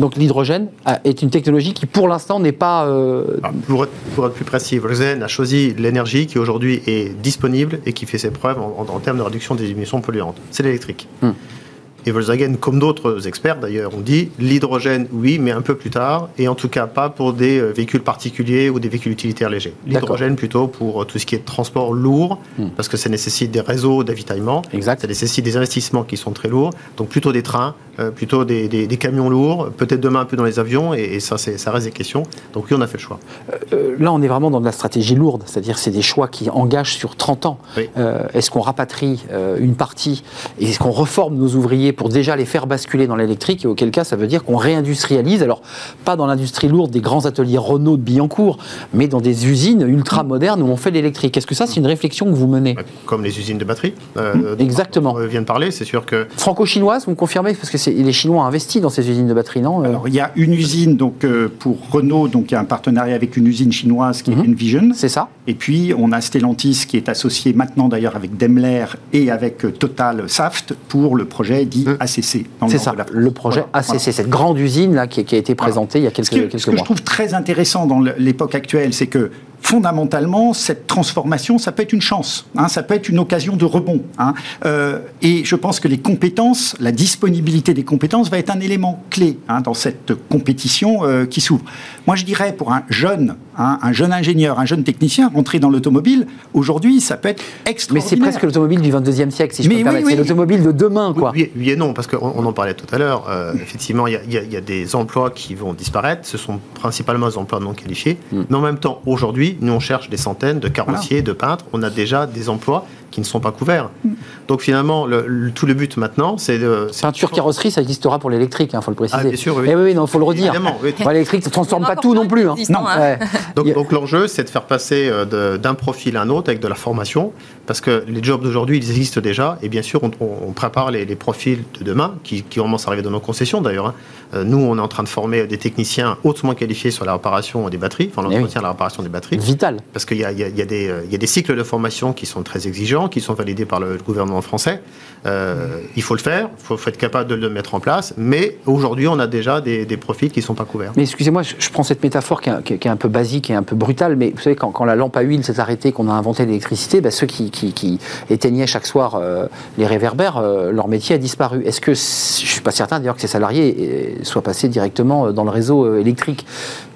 Donc l'hydrogène est une technologie qui pour l'instant n'est pas... Euh, ah, pour, être, plus précis, Volkswagen a choisi l'énergie qui aujourd'hui est disponible et qui fait ses preuves en, termes de réduction des émissions polluantes. C'est l'électrique. Hmm. Et Volkswagen, comme d'autres experts d'ailleurs, ont dit l'hydrogène, oui, mais un peu plus tard, et en tout cas pas pour des euh, véhicules particuliers ou des véhicules utilitaires légers. L'hydrogène plutôt pour euh, tout ce qui est transport lourd, hmm. parce que ça nécessite des réseaux d'avitaillement, ça nécessite des investissements qui sont très lourds, donc plutôt des trains, euh, plutôt des, camions lourds, peut-être demain un peu dans les avions, et, ça, ça reste des questions. Donc oui, on a fait le choix. là, on est vraiment dans de la stratégie lourde, c'est-à-dire c'est des choix qui engagent sur 30 ans. est-ce qu'on rapatrie une partie, et est-ce qu'on reforme nos ouvriers pour déjà les faire basculer dans l'électrique, et auquel cas ça veut dire qu'on réindustrialise, alors pas dans l'industrie lourde des grands ateliers Renault de Billancourt, mais dans des usines ultra modernes où on fait l'électrique. Est-ce que ça, c'est une réflexion que vous menez? Comme les usines de batterie. Euh, mmh. Exactement. On vient de parler, c'est sûr que. Franco-chinoise, vous me confirmez? Parce que les Chinois ont investi dans ces usines de batterie, non euh Alors, il y a une usine donc, euh, pour Renault, donc il y a un partenariat avec une usine chinoise qui est mmh. Envision. C'est ça. Et puis, on a Stellantis qui est associé maintenant d'ailleurs avec Daimler et avec Total Saft pour le projet dit Mmh. ACC. C'est ça, le projet ACC, cette grande usine là, qui, a été présentée il y a quelques, quelques mois. Ce que je trouve très intéressant dans l'époque actuelle, c'est que fondamentalement, cette transformation, ça peut être une chance, hein, ça peut être une occasion de rebond. Hein. Euh, et je pense que les compétences, la disponibilité des compétences va être un élément clé hein, dans cette compétition euh, qui s'ouvre. Moi, je dirais pour un jeune, un jeune ingénieur, un jeune technicien, rentrer dans l'automobile, aujourd'hui, ça peut être extraordinaire. Mais c'est presque l'automobile du 22e siècle, si je peux me C'est l'automobile de demain, quoi. Oui, et non, parce qu'on en parlait tout à l'heure. Euh, effectivement, il y, a des emplois qui vont disparaître. Ce sont principalement des emplois non qualifiés. Hmm. Mais en même temps, aujourd'hui, nous, on cherche des centaines de carrossiers, de peintres. On a déjà des emplois qui ne sont pas couverts. Mm. Donc finalement, le, tout le but maintenant, c'est de... Peinture carrosserie, ça existera pour l'électrique, il hein, faut le préciser. Ah, bien sûr, oui. Eh oui, il faut le redire. L'électrique, ça ne transforme pas tout non plus. Hein. Non. Hein. Donc, donc l'enjeu, c'est de faire passer euh, d'un profil à un autre avec de la formation, parce que les jobs d'aujourd'hui, ils existent déjà, et bien sûr, on, prépare les, profils de demain, qui, qui commencent à arriver dans nos concessions d'ailleurs. Euh, nous, on est en train de former des techniciens hautement qualifiés sur la réparation des batteries, enfin l'entretien, la réparation des batteries. Vital. Parce qu'il y, y, y, a des cycles de formation qui sont très exigeants, qui sont validés par le, gouvernement français. Euh, il faut le faire, il faut, être capable de le mettre en place, mais aujourd'hui, on a déjà des, profils qui ne sont pas couverts. Mais excusez-moi, je, prends cette métaphore qui est, un peu basique et un peu brutale, mais vous savez, quand, la lampe à huile s'est arrêtée, qu'on a inventé l'électricité, bah, ceux qui, éteignaient chaque soir euh, les réverbères, leur métier a disparu. Est-ce que, je ne suis pas certain d'ailleurs que ces salariés soit passé directement euh, dans le réseau euh, électrique?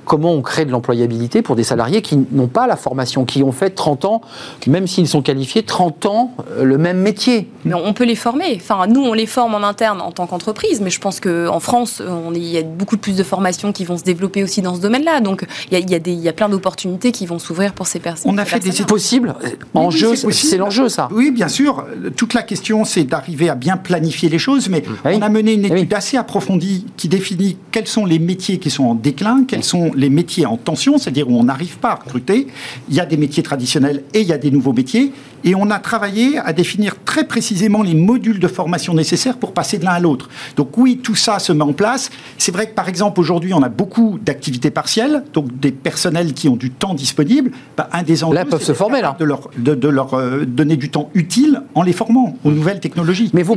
Comment on crée de l'employabilité pour des salariés qui n'ont pas la formation, qui ont fait 30 ans, même s'ils sont qualifiés, 30 ans, euh, le même métier. Mais on peut les former. Enfin, nous, on les forme en interne en tant qu'entreprise, mais je pense qu'en France, on, il y a beaucoup plus de formations qui vont se développer aussi dans ce domaine-là. Donc, il y a, il y a, plein d'opportunités qui vont s'ouvrir pour ces personnes. On a fait des possibles. En jeu, c'est l'enjeu, ça. Oui, bien sûr. Toute la question, c'est d'arriver à bien planifier les choses, mais on a mené une étude assez approfondie qui définit quels sont les métiers qui sont en déclin, quels sont les métiers en tension, c'est-à-dire où on n'arrive pas à recruter. Il y a des métiers traditionnels et il y a des nouveaux métiers. Et on a travaillé à définir très précisément les modules de formation nécessaires pour passer de l'un à l'autre. Donc oui, tout ça se met en place. C'est vrai que par exemple aujourd'hui, on a beaucoup d'activités partielles, donc des personnels qui ont du temps disponible. Bah, un des enjeux, là peuvent se former là, de leur, de, leur euh, donner du temps utile en les formant aux nouvelles technologies. Mais vous,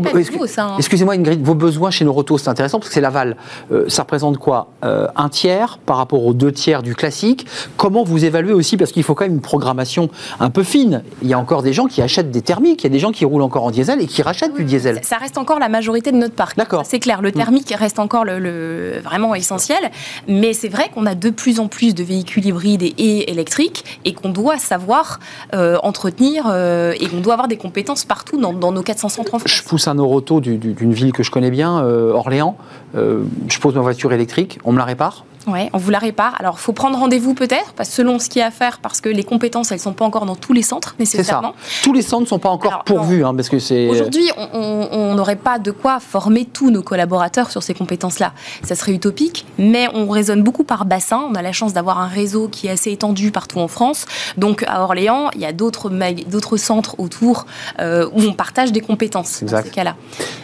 hein. excusez-moi Ingrid, vos besoins chez Noroto, c'est intéressant parce que c'est l'aval. Euh, ça représente quoi? Euh, Un tiers par rapport aux deux tiers du classique. Comment vous évaluez aussi parce qu'il faut quand même une programmation un peu fine. Il y a encore des gens qui achètent des thermiques, il y a des gens qui roulent encore en diesel et qui rachètent du diesel. Ça reste encore la majorité de notre parc. D'accord. C'est clair, le mm. thermique reste encore le, vraiment essentiel, mais c'est vrai qu'on a de plus en plus de véhicules hybrides et, électriques et qu'on doit savoir euh, entretenir euh, et qu'on doit avoir des compétences partout dans, nos 400 centres en France. Je pousse un Noroto d'une ville que je connais bien, euh, Orléans. je pose ma voiture électrique, on me la répare oui, on vous la répare. Alors, il faut prendre rendez-vous peut-être, selon ce qu'il y a à faire, parce que les compétences, elles ne sont pas encore dans tous les centres nécessairement. Ça. Tous les centres ne sont pas encore pourvus, hein, parce que c'est. Aujourd'hui, on n'aurait pas de quoi former tous nos collaborateurs sur ces compétences-là. Ça serait utopique, mais on raisonne beaucoup par bassin. On a la chance d'avoir un réseau qui est assez étendu partout en France. Donc, à Orléans, il y a d'autres d'autres centres autour euh, où on partage des compétences dans ces cas-là.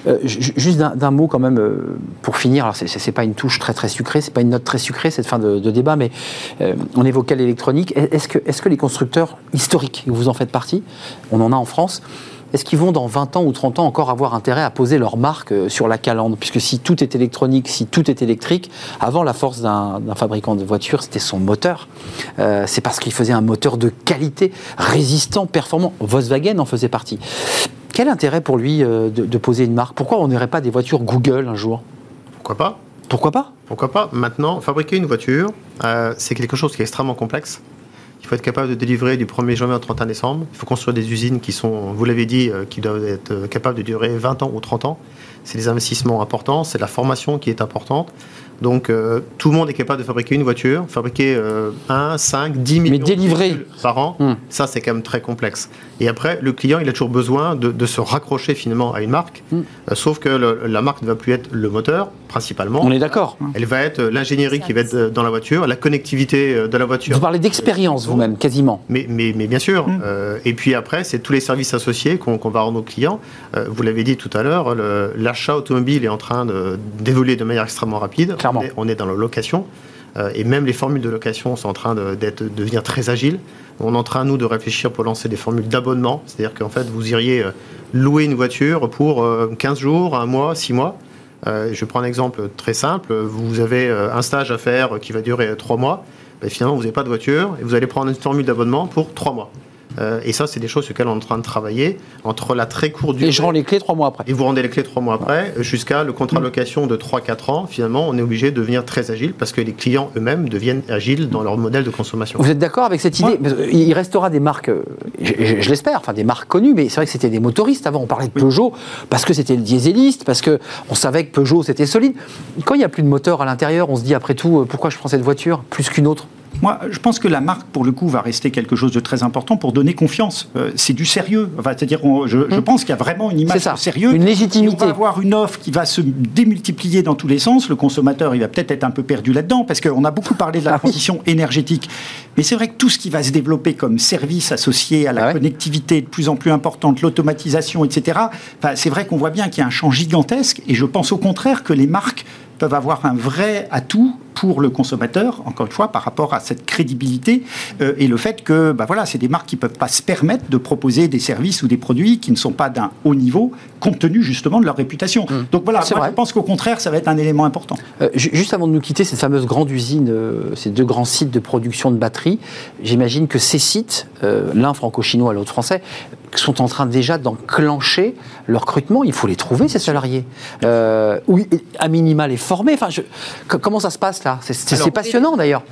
Euh, juste d'un mot quand même euh, pour finir. Alors, c'est pas une touche très très sucrée, c'est pas une note très sucrée cette fin de, débat, mais euh, on évoquait l'électronique. Est-ce que, est que les constructeurs historiques, vous en faites partie, on en a en France, est-ce qu'ils vont dans 20 ans ou 30 ans encore avoir intérêt à poser leur marque euh, sur la calandre Puisque si tout est électronique, si tout est électrique, avant la force d'un fabricant de voitures, c'était son moteur. Euh, c'est parce qu'il faisait un moteur de qualité, résistant, performant. Volkswagen en faisait partie. Quel intérêt pour lui de, de poser une marque? Pourquoi on n'aurait pas des voitures Google un jour? Pourquoi pas? Pourquoi pas? Pourquoi pas? Maintenant, fabriquer une voiture, euh, c'est quelque chose qui est extrêmement complexe. Il faut être capable de délivrer du 1er janvier au 31 décembre. Il faut construire des usines qui sont, vous l'avez dit, euh, qui doivent être euh, capables de durer 20 ans ou 30 ans. C'est des investissements importants, c'est la formation qui est importante. Donc tout le monde est capable de fabriquer une voiture, fabriquer 1, 5, 10 millions Mais délivrer. par an, hmm. ça c'est quand même très complexe. Et après, le client, il a toujours besoin de, se raccrocher finalement à une marque, hmm. sauf que la marque ne va plus être le moteur, principalement. On est d'accord. Elle va être l'ingénierie qui va être dans la voiture, la connectivité euh, de la voiture. Vous parlez d'expérience vous-même, quasiment. Mais, mais, mais bien sûr. Mm. Euh, et puis après, c'est tous les services associés qu'on va rendre aux clients. Euh, vous l'avez dit tout à l'heure, l'achat automobile est en train d'évoluer de, manière extrêmement rapide. Clairement. On est, dans la location. et même les formules de location sont en train de, de devenir très agiles. On est en train, nous, de réfléchir pour lancer des formules d'abonnement. C'est-à-dire qu'en fait, vous iriez louer une voiture pour 15 jours, un mois, 6 mois. Euh, je prends un exemple très simple. Vous avez euh, un stage à faire qui va durer trois mois. Ben, finalement, vous n'avez pas de voiture et vous allez prendre une formule d'abonnement pour trois mois. Euh, et ça, c'est des choses sur lesquelles on est en train de travailler entre la très courte durée. Et je rends les clés trois mois après. Et vous rendez les clés trois mois après, jusqu'à le contrat de location de 3-4 ans. Finalement, on est obligé de devenir très agile parce que les clients eux-mêmes deviennent agiles dans leur modèle de consommation. Vous êtes d'accord avec cette idée Il restera des marques, euh, je, l'espère, enfin des marques connues, mais c'est vrai que c'était des motoristes avant. On parlait de Peugeot parce que c'était le dieseliste, parce qu'on savait que Peugeot c'était solide. Quand il n'y a plus de moteur à l'intérieur, on se dit après tout, euh, pourquoi je prends cette voiture plus qu'une autre? Moi, je pense que la marque, pour le coup, va rester quelque chose de très important pour donner confiance. Euh, c'est du sérieux. C'est-à-dire, je, je, mmh. pense qu'il y a vraiment une image de sérieux. Une légitimité. on va avoir une offre qui va se démultiplier dans tous les sens. Le consommateur, il va peut-être être un peu perdu là-dedans, parce qu'on a beaucoup parlé de la ah transition énergétique. Mais c'est vrai que tout ce qui va se développer comme service associé à la ah connectivité de plus en plus importante, l'automatisation, etc., c'est vrai qu'on voit bien qu'il y a un champ gigantesque. Et je pense au contraire que les marques peuvent avoir un vrai atout pour le consommateur, encore une fois, par rapport à cette crédibilité euh, et le fait que, bah voilà, c'est des marques qui ne peuvent pas se permettre de proposer des services ou des produits qui ne sont pas d'un haut niveau, compte tenu justement de leur réputation. Mmh. Donc voilà, moi, je pense qu'au contraire, ça va être un élément important. Euh, juste avant de nous quitter, cette fameuse grande usine, euh, ces deux grands sites de production de batteries, j'imagine que ces sites, l'un franco-chinois, l'autre français, sont en train déjà d'enclencher le recrutement. Il faut les trouver, ces salariés. oui, à minimal les former. Enfin, comment ça se passe là? C'est passionnant d'ailleurs.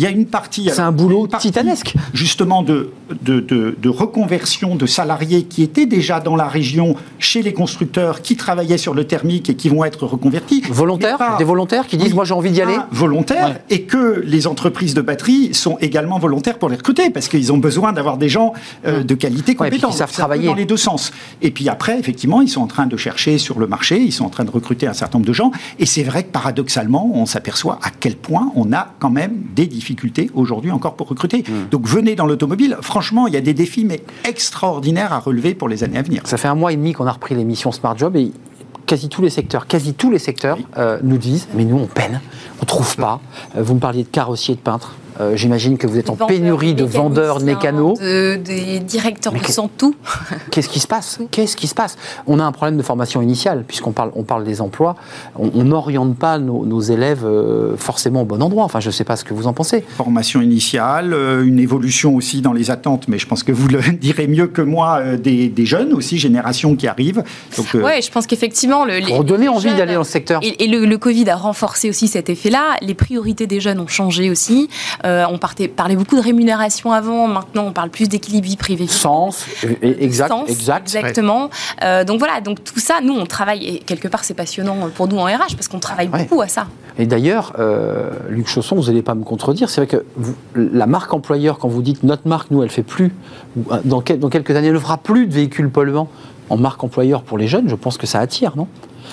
Il y a une partie. C'est un boulot titanesque. Justement, de, de, de, reconversion de salariés qui étaient déjà dans la région chez les constructeurs, qui travaillaient sur le thermique et qui vont être reconvertis. Volontaires Des volontaires qui disent Moi, j'ai envie d'y aller Volontaires, et que les entreprises de batterie sont également volontaires pour les recruter, parce qu'ils ont besoin d'avoir des gens euh, de qualité compétents. qui savent travailler. Dans les deux sens. Et puis après, effectivement, ils sont en train de chercher sur le marché, ils sont en train de recruter un certain nombre de gens. Et c'est vrai que paradoxalement, on s'aperçoit à quel point on a quand même des difficultés aujourd'hui encore pour recruter. Hmm. Donc venez dans l'automobile. Franchement, il y a des défis, mais extraordinaires à relever pour les années à venir. Ça fait un mois et demi qu'on a repris l'émission Smart Job et quasi tous les secteurs, quasi tous les secteurs euh, nous disent, mais nous on peine, on trouve pas. Euh, vous me parliez de carrossier, de peintre. Euh, j'imagine que vous êtes en pénurie de vendeurs, de mécanos. De, des directeurs de tout. Qu'est-ce qui se passe Qu'est-ce qui se passe On a un problème de formation initiale, puisqu'on parle, on parle des emplois. On n'oriente pas nos, élèves euh, forcément au bon endroit. Enfin, je ne sais pas ce que vous en pensez. Formation initiale, euh, une évolution aussi dans les attentes, mais je pense que vous le direz mieux que moi, des, jeunes aussi, générations qui arrivent. Oui, je pense qu'effectivement... Le, Pour donner envie d'aller dans le secteur. Et, le, le, Covid a renforcé aussi cet effet-là. Les priorités des jeunes ont changé aussi. Euh, on parlait beaucoup de rémunération avant, maintenant on parle plus d'équilibre vie privée. Sens, exact, exact. Exactement. Euh, donc voilà, donc tout ça, nous on travaille, et quelque part c'est passionnant pour nous en RH parce qu'on travaille beaucoup à ça. Et d'ailleurs, euh, Luc Chausson, vous n'allez pas me contredire, c'est vrai que la marque employeur, quand vous dites notre marque, nous, elle fait plus, dans, dans quelques années, elle ne fera plus de véhicules polluants en marque employeur pour les jeunes, je pense que ça attire, non?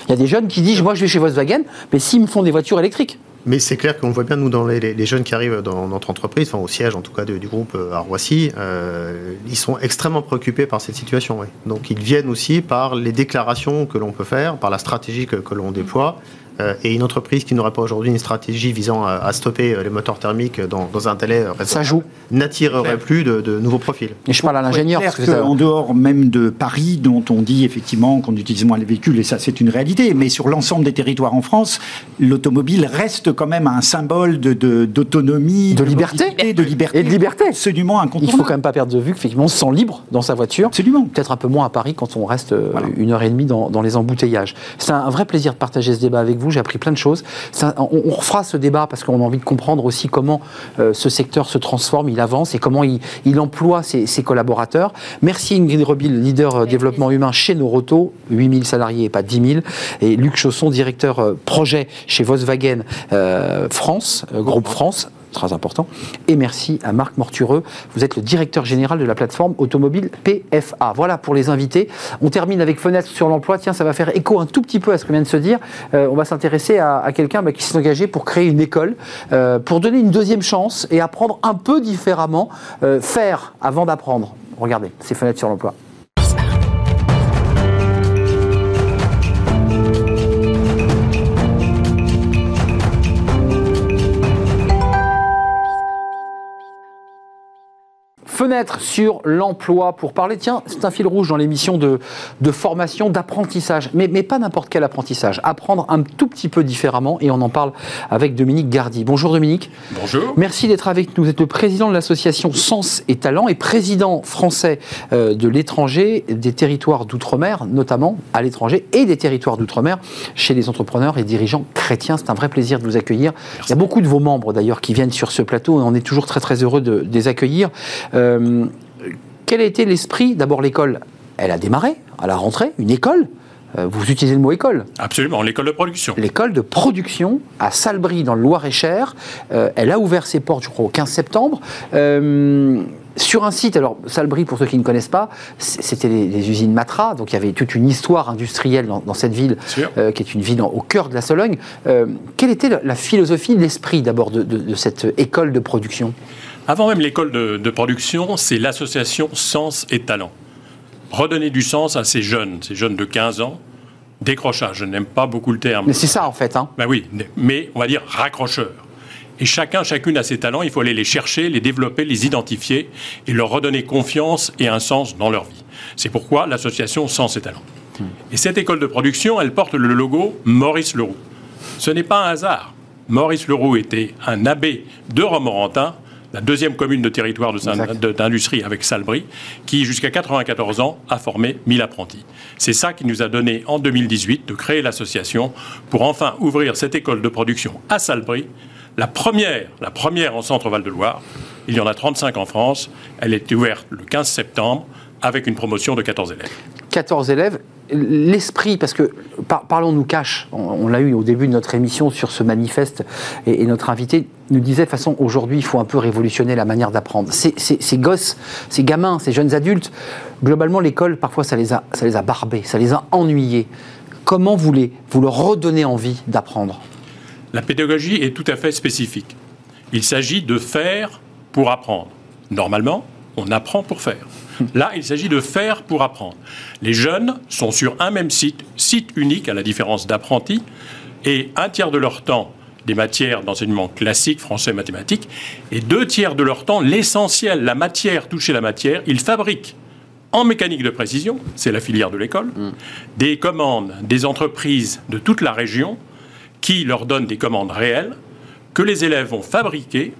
Il y a des jeunes qui disent, moi je vais chez Volkswagen, mais s'ils me font des voitures électriques. Mais c'est clair qu'on voit bien, nous, dans les, jeunes qui arrivent dans notre entreprise, enfin au siège en tout cas du groupe euh, à Roissy, euh, ils sont extrêmement préoccupés par cette situation. Donc ils viennent aussi par les déclarations que l'on peut faire, par la stratégie que, que l'on déploie. Euh, et une entreprise qui n'aurait pas aujourd'hui une stratégie visant à, stopper euh, les moteurs thermiques dans, un délai ça joue n'attirerait plus de, nouveaux profils. Et je parle à l'ingénieur. En dehors même de Paris, dont on dit effectivement qu'on utilise moins les véhicules, et ça c'est une réalité, mais sur l'ensemble des territoires en France, l'automobile reste quand même un symbole d'autonomie, de, de, liberté, de liberté et de liberté. Absolument incontournable. Il faut quand même pas perdre de vue qu'effectivement on se sent libre dans sa voiture. Absolument. Peut-être un peu moins à Paris quand on reste euh, une heure et demie dans, dans les embouteillages. C'est un vrai plaisir de partager ce débat avec vous j'ai appris plein de choses. on, refera ce débat parce qu'on a envie de comprendre aussi comment euh, ce secteur se transforme, il avance et comment il, emploie ses, collaborateurs. Merci Ingrid Rebil, leader euh, développement humain chez Noroto, 8000 salariés et pas 10 000. Et Luc Chausson, directeur euh, projet chez Volkswagen France, Groupe France très important. Et merci à Marc Mortureux. Vous êtes le directeur général de la plateforme automobile PFA. Voilà pour les invités. On termine avec fenêtre sur l'emploi. Tiens, ça va faire écho un tout petit peu à ce que vient de se dire. Euh, on va s'intéresser à, quelqu'un bah, qui s'est engagé pour créer une école, euh, pour donner une deuxième chance et apprendre un peu différemment, euh, faire avant d'apprendre. Regardez, c'est fenêtre sur l'emploi. Fenêtre sur l'emploi pour parler, tiens, c'est un fil rouge dans l'émission de, de formation, d'apprentissage, mais, mais pas n'importe quel apprentissage, apprendre un tout petit peu différemment et on en parle avec Dominique Gardy. Bonjour Dominique. Bonjour. Merci d'être avec nous. Vous êtes le président de l'association Sens et Talent et président français euh, de l'étranger, des territoires d'outre-mer, notamment à l'étranger, et des territoires d'outre-mer chez les entrepreneurs et dirigeants chrétiens. C'est un vrai plaisir de vous accueillir. Il y a beaucoup de vos membres d'ailleurs qui viennent sur ce plateau et on est toujours très très heureux de, de les accueillir. Euh, euh, quel a été l'esprit? D'abord, l'école, elle a démarré à la rentrée, une école. Euh, vous utilisez le mot école Absolument, l'école de production. L'école de production à Salbris, dans le Loir-et-Cher. Euh, elle a ouvert ses portes, je crois, au 15 septembre. sur un site, alors Salbris, pour ceux qui ne connaissent pas, c'était les, usines Matra, donc il y avait toute une histoire industrielle dans, cette ville, qui est une ville au cœur de la Sologne. quelle était la, philosophie, l'esprit d'abord de cette école de production? Avant même l'école de, production, c'est l'association Sens et Talent. Redonner du sens à ces jeunes, ces jeunes de 15 ans, décrochage, je n'aime pas beaucoup le terme. Mais c'est ça en fait. Hein. Ben oui, mais on va dire raccrocheur. Et chacun, chacune a ses talents, il faut aller les chercher, les développer, les identifier et leur redonner confiance et un sens dans leur vie. C'est pourquoi l'association Sens et Talent. Hmm. Et cette école de production, elle porte le logo Maurice Leroux. Ce n'est pas un hasard. Maurice Leroux était un abbé de Romorantin la deuxième commune de territoire d'industrie avec Salbris, qui jusqu'à 94 ans a formé 1000 apprentis. C'est ça qui nous a donné en 2018 de créer l'association pour enfin ouvrir cette école de production à Salbris La première, la première en Centre-Val de Loire, il y en a 35 en France. Elle est ouverte le 15 septembre avec une promotion de 14 élèves. 14 élèves. L'esprit, parce que parlons-nous cash, on, l'a eu au début de notre émission sur ce manifeste, et, notre invité nous disait de façon aujourd'hui il faut un peu révolutionner la manière d'apprendre. Ces, gosses, ces gamins, ces jeunes adultes, globalement l'école parfois ça les, a, ça les a barbés, ça les a ennuyés. Comment vous, les, vous leur redonnez envie d'apprendre? La pédagogie est tout à fait spécifique. Il s'agit de faire pour apprendre. Normalement, on apprend pour faire. Là, il s'agit de faire pour apprendre. Les jeunes sont sur un même site, site unique à la différence d'apprentis, et un tiers de leur temps des matières d'enseignement classique, français, mathématiques, et deux tiers de leur temps, l'essentiel, la matière, toucher la matière, ils fabriquent en mécanique de précision, c'est la filière de l'école, mm. des commandes des entreprises de toute la région qui leur donnent des commandes réelles que les élèves vont fabriquer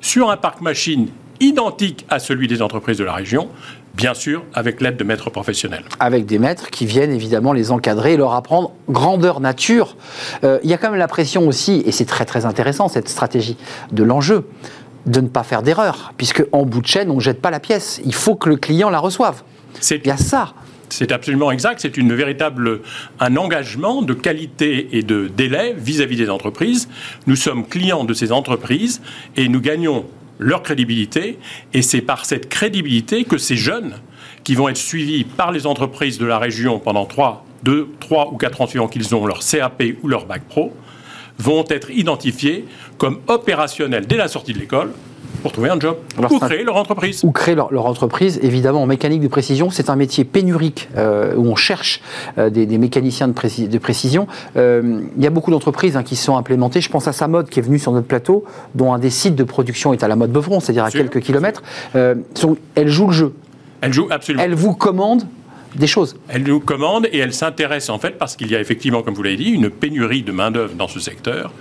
sur un parc machine identique à celui des entreprises de la région, bien sûr avec l'aide de maîtres professionnels. Avec des maîtres qui viennent évidemment les encadrer et leur apprendre grandeur nature. Euh, il y a quand même la pression aussi, et c'est très très intéressant cette stratégie de l'enjeu, de ne pas faire d'erreur, puisque en bout de chaîne, on ne jette pas la pièce. Il faut que le client la reçoive. Il y a ça. C'est absolument exact. C'est une véritable un engagement de qualité et de délai vis-à-vis des entreprises. Nous sommes clients de ces entreprises et nous gagnons leur crédibilité. Et c'est par cette crédibilité que ces jeunes, qui vont être suivis par les entreprises de la région pendant 3, 2, 3 ou 4 ans suivants qu'ils ont leur CAP ou leur bac pro, vont être identifiés comme opérationnels dès la sortie de l'école pour trouver un job ou créer leur entreprise. Ou créer leur, entreprise. Évidemment, en mécanique de précision, c'est un métier pénurique euh, où on cherche euh, des, mécaniciens de, de précision. Euh, il y a beaucoup d'entreprises hein, qui se sont implémentées. Je pense à Samod qui est venu sur notre plateau, dont un des sites de production est à la mode Beuvron, c'est-à-dire à quelques kilomètres. elle joue le jeu. Elle joue absolument. Elle vous commande des choses. Elle nous commande et elle s'intéresse en fait parce qu'il y a effectivement, comme vous l'avez dit, une pénurie de main-d'œuvre dans ce secteur.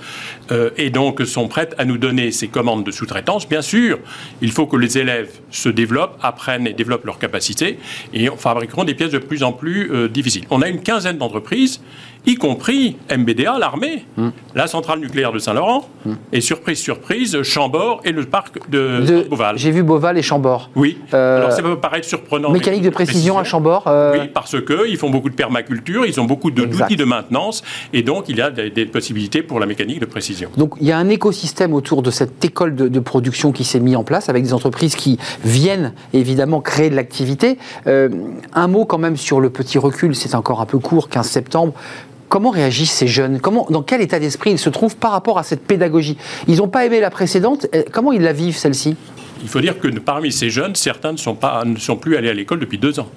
Euh, et donc sont prêtes à nous donner ces commandes de sous-traitance. Bien sûr, il faut que les élèves se développent, apprennent et développent leurs capacités et fabriqueront des pièces de plus en plus euh, difficiles. On a une quinzaine d'entreprises y compris MBDA, l'armée, hmm. la centrale nucléaire de Saint-Laurent, hmm. et surprise, surprise, Chambord et le parc de, Beauval. J'ai vu Beauval et Chambord. Oui. Euh, Alors ça peut paraître surprenant. Mécanique de précision, à Chambord. Euh, oui, parce qu'ils font beaucoup de permaculture, ils ont beaucoup d'outils de, maintenance, et donc il y a des, possibilités pour la mécanique de précision. Donc il y a un écosystème autour de cette école de, production qui s'est mis en place, avec des entreprises qui viennent évidemment créer de l'activité. Euh, un mot quand même sur le petit recul, c'est encore un peu court, 15 septembre. Comment réagissent ces jeunes? Comment, Dans quel état d'esprit ils se trouvent par rapport à cette pédagogie? Ils n'ont pas aimé la précédente. Euh, comment ils la vivent, celle-ci? Il faut dire que parmi ces jeunes, certains ne sont, pas, ne sont plus allés à l'école depuis deux ans.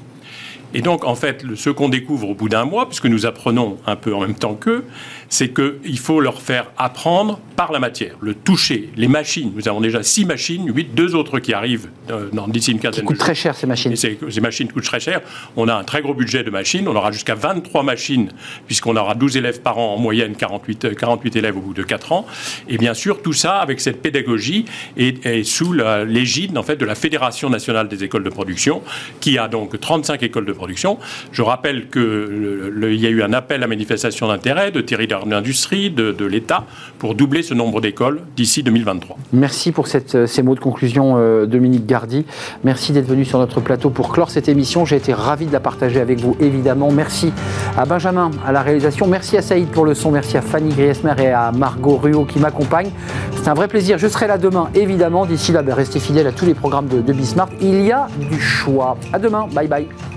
Et donc, en fait, ce qu'on découvre au bout d'un mois, puisque nous apprenons un peu en même temps qu'eux, c'est qu'il faut leur faire apprendre par la matière, le toucher, les machines. Nous avons déjà six machines, huit, deux autres qui arrivent euh, dans d'ici une quinzaine qui coûtent très cher ces machines. Et ces, machines coûtent très cher. On a un très gros budget de machines. On aura jusqu'à 23 machines, puisqu'on aura 12 élèves par an en moyenne, 48, 48 euh, élèves au bout de 4 ans. Et bien sûr, tout ça avec cette pédagogie et, sous l'égide en fait de la Fédération nationale des écoles de production, qui a donc 35 écoles de production. Je rappelle qu'il y a eu un appel à manifestation d'intérêt de Thierry l'industrie, de, de l'État, pour doubler ce nombre d'écoles d'ici 2023. Merci pour euh, ces mots de conclusion, euh, Dominique Gardy. Merci d'être venu sur notre plateau pour clore cette émission. J'ai été ravi de la partager avec vous, évidemment. Merci à Benjamin à la réalisation. Merci à Saïd pour le son. Merci à Fanny Griesmer et à Margot Ruot qui m'accompagnent. C'est un vrai plaisir. Je serai là demain, évidemment. D'ici là, ben, restez fidèles à tous les programmes de, de Bismarck. Il y a du choix. À demain. Bye bye.